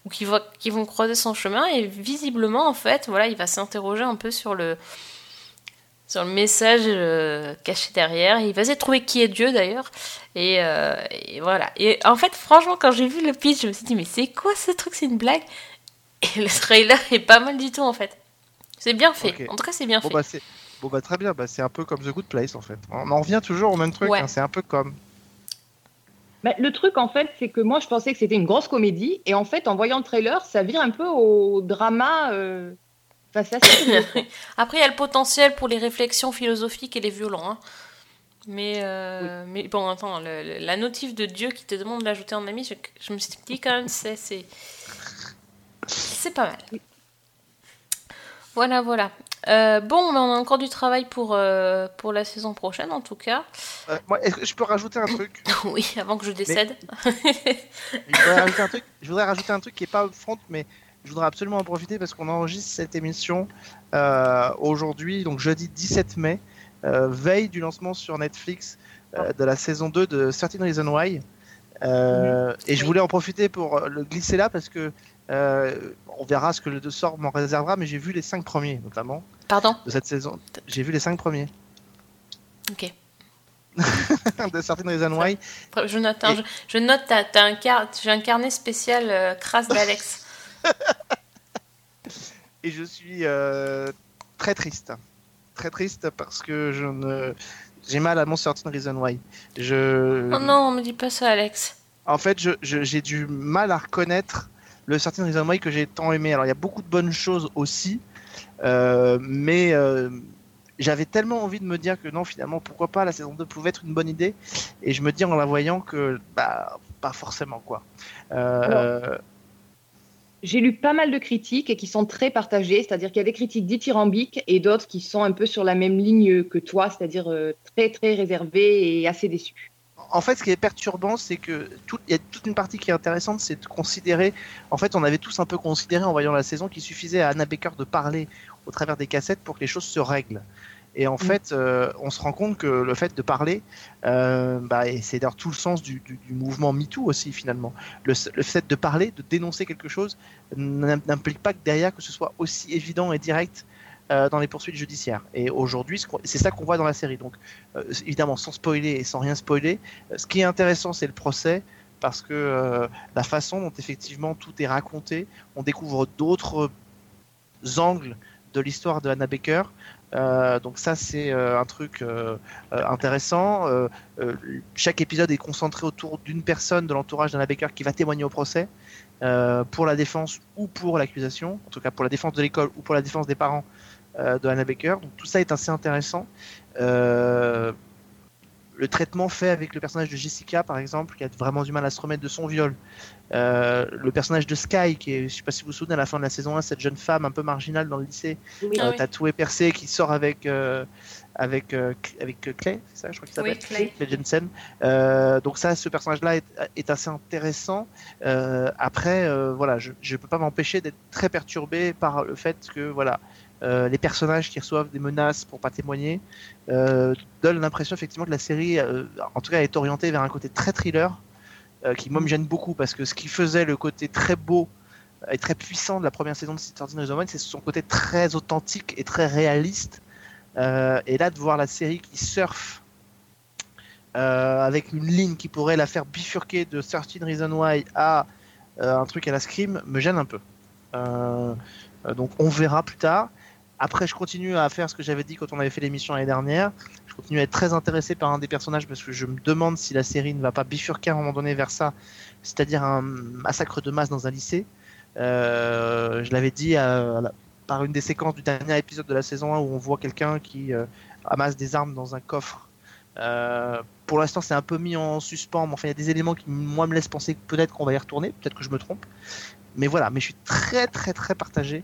ou qui, va- qui vont croiser son chemin. Et visiblement en fait voilà il va s'interroger un peu sur le sur le message euh, caché derrière. Il va essayer de trouver qui est Dieu d'ailleurs. Et, et voilà. Et en fait franchement quand j'ai vu le pitch je me suis dit mais c'est quoi ce truc? C'est une blague? Et le trailer est pas mal du tout en fait. C'est bien fait. En tout cas c'est bien Bon fait. bah bon bah très bien, bah, c'est un peu comme The Good Place en fait. On en revient toujours au même truc, Ouais. hein, c'est un peu comme. Bah, le truc, en fait, c'est que moi, je pensais que c'était une grosse comédie. Et en fait, en voyant le trailer, ça vire un peu au drama. euh, Enfin, c'est assez curieux. Après, il y a le potentiel pour les réflexions philosophiques et les violons. hein. Mais, euh, mais bon, attends, le- le- la notif de Dieu qui te demande de l'ajouter en ami, je, je me suis dit quand même, c'est, c'est, c'est pas mal. Voilà, voilà. Euh, bon, mais on a encore du travail pour, euh, pour la saison prochaine, en tout cas. Euh, moi, est-ce que je peux rajouter un truc *laughs* oui, avant que je décède. je voudrais, rajouter un truc je voudrais rajouter un truc qui est pas upfront, mais je voudrais absolument en profiter parce qu'on enregistre cette émission aujourd'hui, donc jeudi 17 mai, veille du lancement sur Netflix euh, de la saison 2 de Certain Reason Why. Euh, Et je voulais en profiter pour le glisser là parce que euh, on verra ce que le sort m'en réservera, mais j'ai vu les cinq premiers notamment Pardon de cette saison. J'ai vu les cinq premiers Ok. *laughs* de Certain Reason Why. Je note, je, je note, t'as, t'as un car- j'ai un carnet spécial euh, crasse d'Alex. *laughs* et je suis euh, très triste. Très triste parce que je ne j'ai mal à mon Certain Reason Why. Je Oh non, me dis pas ça, Alex. en fait, je- je- j'ai du mal à reconnaître le Certain Reason Why que j'ai tant aimé. Alors, il y a beaucoup de bonnes choses aussi, euh, mais euh, j'avais tellement envie de me dire que non, finalement, pourquoi pas, la saison 2 pouvait être une bonne idée. Et je me dis en la voyant que, bah, pas forcément, quoi. Euh, J'ai lu pas mal de critiques et qui sont très partagées, c'est-à-dire qu'il y a des critiques dithyrambiques et d'autres qui sont un peu sur la même ligne que toi, c'est-à-dire très très réservées et assez déçues. En fait, ce qui est perturbant, c'est que tout- il y a toute une partie qui est intéressante, c'est de considérer. En fait, on avait tous un peu considéré en voyant la saison qu'il suffisait à Anna Baker de parler au travers des cassettes pour que les choses se règlent. Et en fait, euh, on se rend compte que le fait de parler, euh, bah, et c'est d'ailleurs tout le sens du, du- du mouvement MeToo aussi finalement. Le, le fait de parler, de dénoncer quelque chose, n'im- n'implique pas que derrière que ce soit aussi évident et direct euh, dans les poursuites judiciaires. Et aujourd'hui, c'est ça qu'on voit dans la série. Donc, euh, évidemment, sans spoiler et sans rien spoiler, euh, ce qui est intéressant, c'est le procès, parce que la façon dont effectivement tout est raconté, on découvre d'autres angles de l'histoire de Hannah Baker. Donc ça, c'est un truc intéressant. Chaque épisode est concentré autour d'une personne de l'entourage d'Hannah Baker qui va témoigner au procès. pour la défense ou pour l'accusation, en tout cas pour la défense de l'école ou pour la défense des parents de Hannah Baker. Donc tout ça est assez intéressant. Euh, le traitement fait avec le personnage de Jessica, par exemple, qui a vraiment du mal à se remettre de son viol. Euh, le personnage de Sky, qui est, je sais pas si vous vous souvenez, à la fin de la saison 1, cette jeune femme un peu marginale dans le lycée, Oui. Ah euh, oui. tatouée, percée, qui sort avec, euh, avec, euh, avec euh, Clay, c'est ça, je crois qu'il s'appelle Clay. Clay Jensen. Euh, donc ça, ce personnage-là est, est assez intéressant. Euh, après, euh, voilà, je ne peux pas m'empêcher d'être très perturbé par le fait que, voilà, euh, les personnages qui reçoivent des menaces pour pas témoigner euh, donnent l'impression effectivement que la série, euh, en tout cas, est orientée vers un côté très thriller, qui moi me gêne beaucoup parce que ce qui faisait le côté très beau et très puissant de la première saison de Certain Reason Why, c'est son côté très authentique et très réaliste. Et là, de voir la série qui surfe avec une ligne qui pourrait la faire bifurquer de 13 Reason Why à un truc à la Scream me gêne un peu. Donc on verra plus tard. Après, je continue à faire ce que j'avais dit quand on avait fait l'émission l'année dernière. Je continue à être très intéressé par un des personnages parce que je me demande si la série ne va pas bifurquer à un moment donné vers ça, c'est-à-dire un massacre de masse dans un lycée. Euh, je l'avais dit par une des séquences du dernier épisode de la saison 1 où on voit quelqu'un qui euh, amasse des armes dans un coffre. Euh, pour l'instant, c'est un peu mis en suspens, mais enfin, il y a des éléments qui, moi, me laissent penser peut-être qu'on va y retourner, peut-être que je me trompe. Mais voilà, mais je suis très, très, très partagé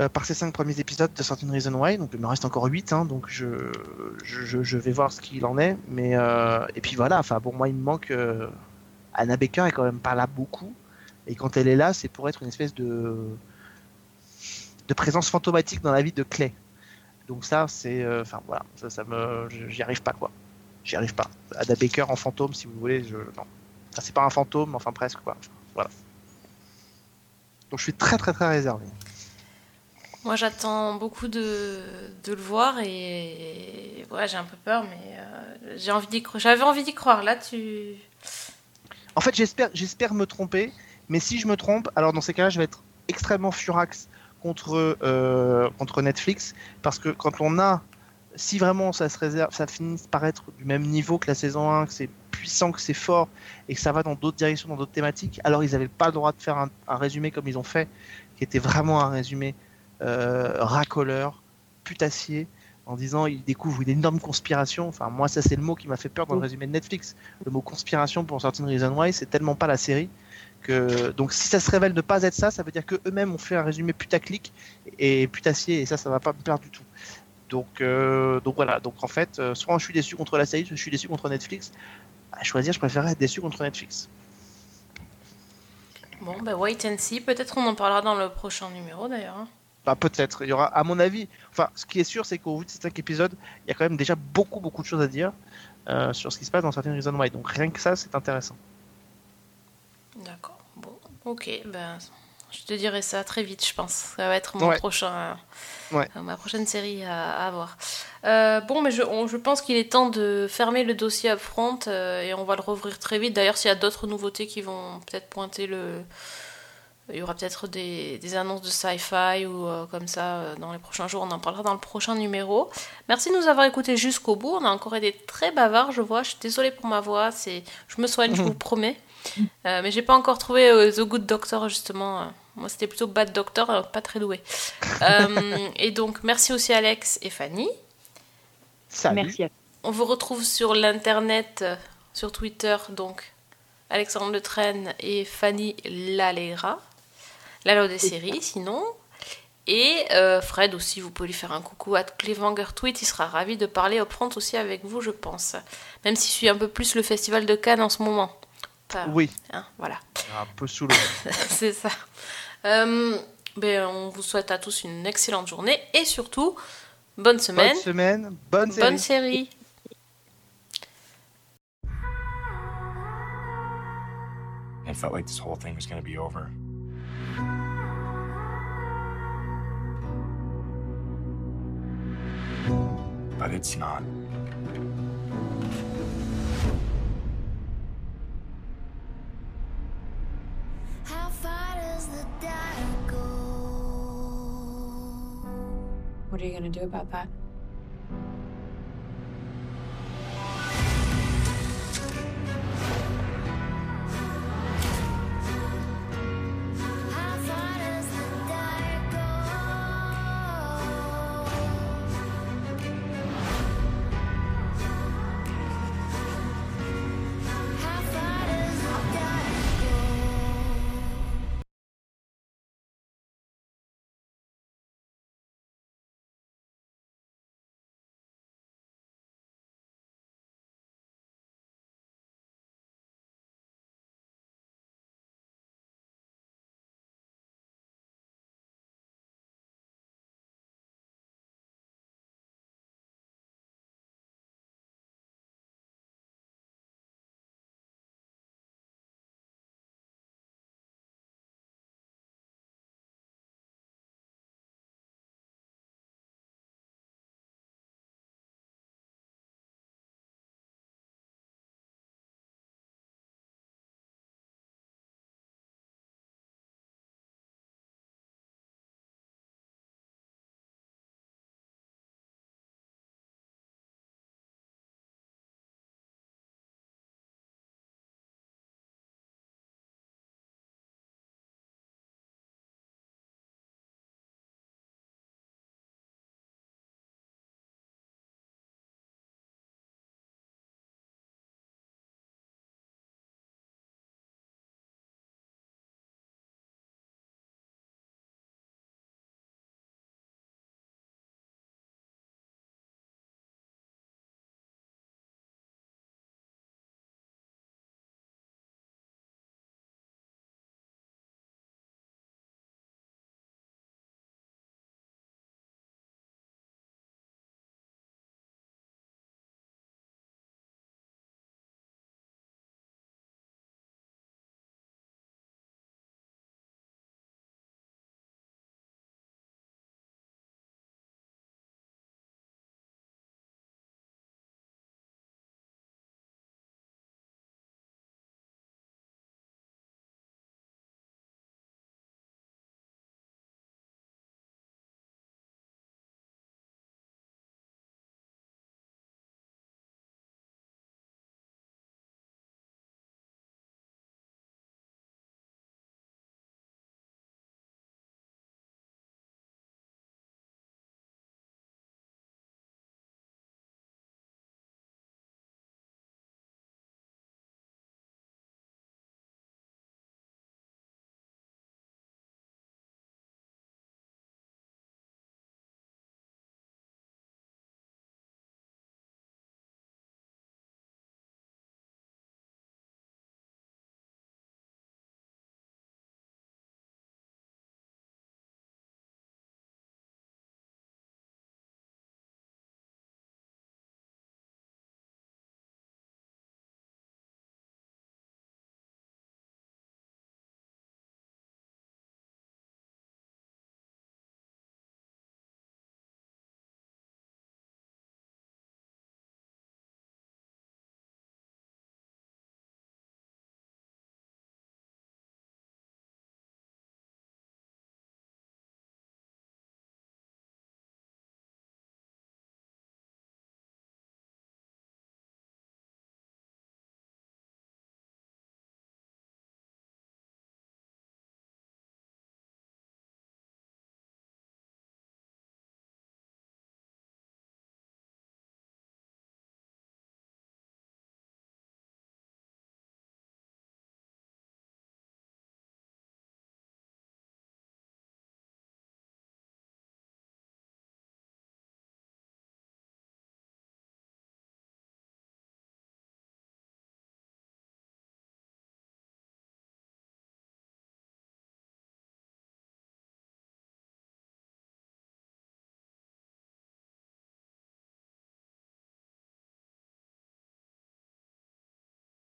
euh, par ces cinq premiers épisodes de Certain Reason Why. Donc, il me reste encore 8, hein, donc je, je, vais voir ce qu'il en est. Mais, euh, et puis voilà, enfin, bon, moi, il me manque. euh, Anna Baker est quand même pas là beaucoup. Et quand elle est là, c'est pour être une espèce de, de présence fantomatique dans la vie de Clay. Donc ça, c'est, euh, enfin voilà, ça, ça me, j'y arrive pas quoi. J'y arrive pas. Ada Baker en fantôme, si vous voulez, je, non. Enfin, c'est pas un fantôme, enfin presque quoi. Voilà. Donc je suis très très très réservé. Moi, j'attends beaucoup de, de le voir et ouais, j'ai un peu peur, mais euh, j'ai envie d'y croire. J'avais envie d'y croire. Là, tu. En fait, j'espère, j'espère me tromper, mais si je me trompe, alors dans ces cas-là, je vais être extrêmement furax contre euh, contre Netflix, parce que quand on a, si vraiment ça se réserve, ça finit par être du même niveau que la saison 1, que c'est puissant, que c'est fort, et que ça va dans d'autres directions, dans d'autres thématiques, alors ils n'avaient pas le droit de faire un, résumé comme ils ont fait, qui était vraiment un résumé racoleur, putassier, en disant ils découvrent une énorme conspiration. Enfin, moi, ça, c'est le mot qui m'a fait peur dans le résumé de Netflix. Le mot conspiration pour Certain Reason Why, c'est tellement pas la série que. Donc, si ça se révèle ne pas être ça, ça veut dire qu'eux-mêmes ont fait un résumé putaclic et putassier, et ça, ça va pas me plaire du tout. Donc, euh, donc voilà. Donc, en fait, euh, soit je suis déçu contre la série, soit je suis déçu contre Netflix. À choisir, je préférerais être déçu contre Netflix. Bon, ben wait and see. Peut-être on en parlera dans le prochain numéro d'ailleurs. Bah, peut-être. Il y aura, à mon avis, enfin, ce qui est sûr, c'est qu'au bout de ces cinq épisodes, il y a quand même déjà beaucoup, beaucoup de choses à dire euh, sur ce qui se passe dans certaines Reason Why. Donc, rien que ça, c'est intéressant. D'accord. Bon, ok. Ben, je te dirai ça très vite, je pense. Ça va être mon Ouais. prochain, Ouais. euh, ma prochaine série à, à voir. Euh, bon, mais je, on- je pense qu'il est temps de fermer le dossier upfront euh, et on va le rouvrir très vite. D'ailleurs, s'il y a d'autres nouveautés qui vont peut-être pointer le. Il y aura peut-être des, des annonces de sci-fi ou euh, comme ça euh, dans les prochains jours. On en parlera dans le prochain numéro. Merci de nous avoir écoutés jusqu'au bout. On a encore été très bavards, je vois. Je suis désolée pour ma voix. C'est, je me soigne, je vous le *laughs* promets. Euh, mais j'ai pas encore trouvé euh, The Good Doctor justement. Moi, c'était plutôt Bad Doctor, euh, pas très doué. Euh, et donc, merci aussi Alex et Fanny. Salut. Merci à On vous retrouve sur l'internet, euh, sur Twitter, donc Alexandre Le Train et Fanny Lalera. Lalo des séries, sinon. Et euh, Fred aussi, vous pouvez lui faire un coucou à Clevanger Tweet, il sera ravi de parler upfront aussi avec vous, je pense. Même s'il suit un peu plus le festival de Cannes en ce moment. Enfin, Oui, hein, voilà. un peu sous le. *laughs* C'est ça. Euh, ben, on vous souhaite à tous une excellente journée et surtout, bonne semaine. Bonne semaine, bonne série. Bonne série. It felt like this whole thing was going to be over. But it's not. How far does the data go? What are you gonna do about that?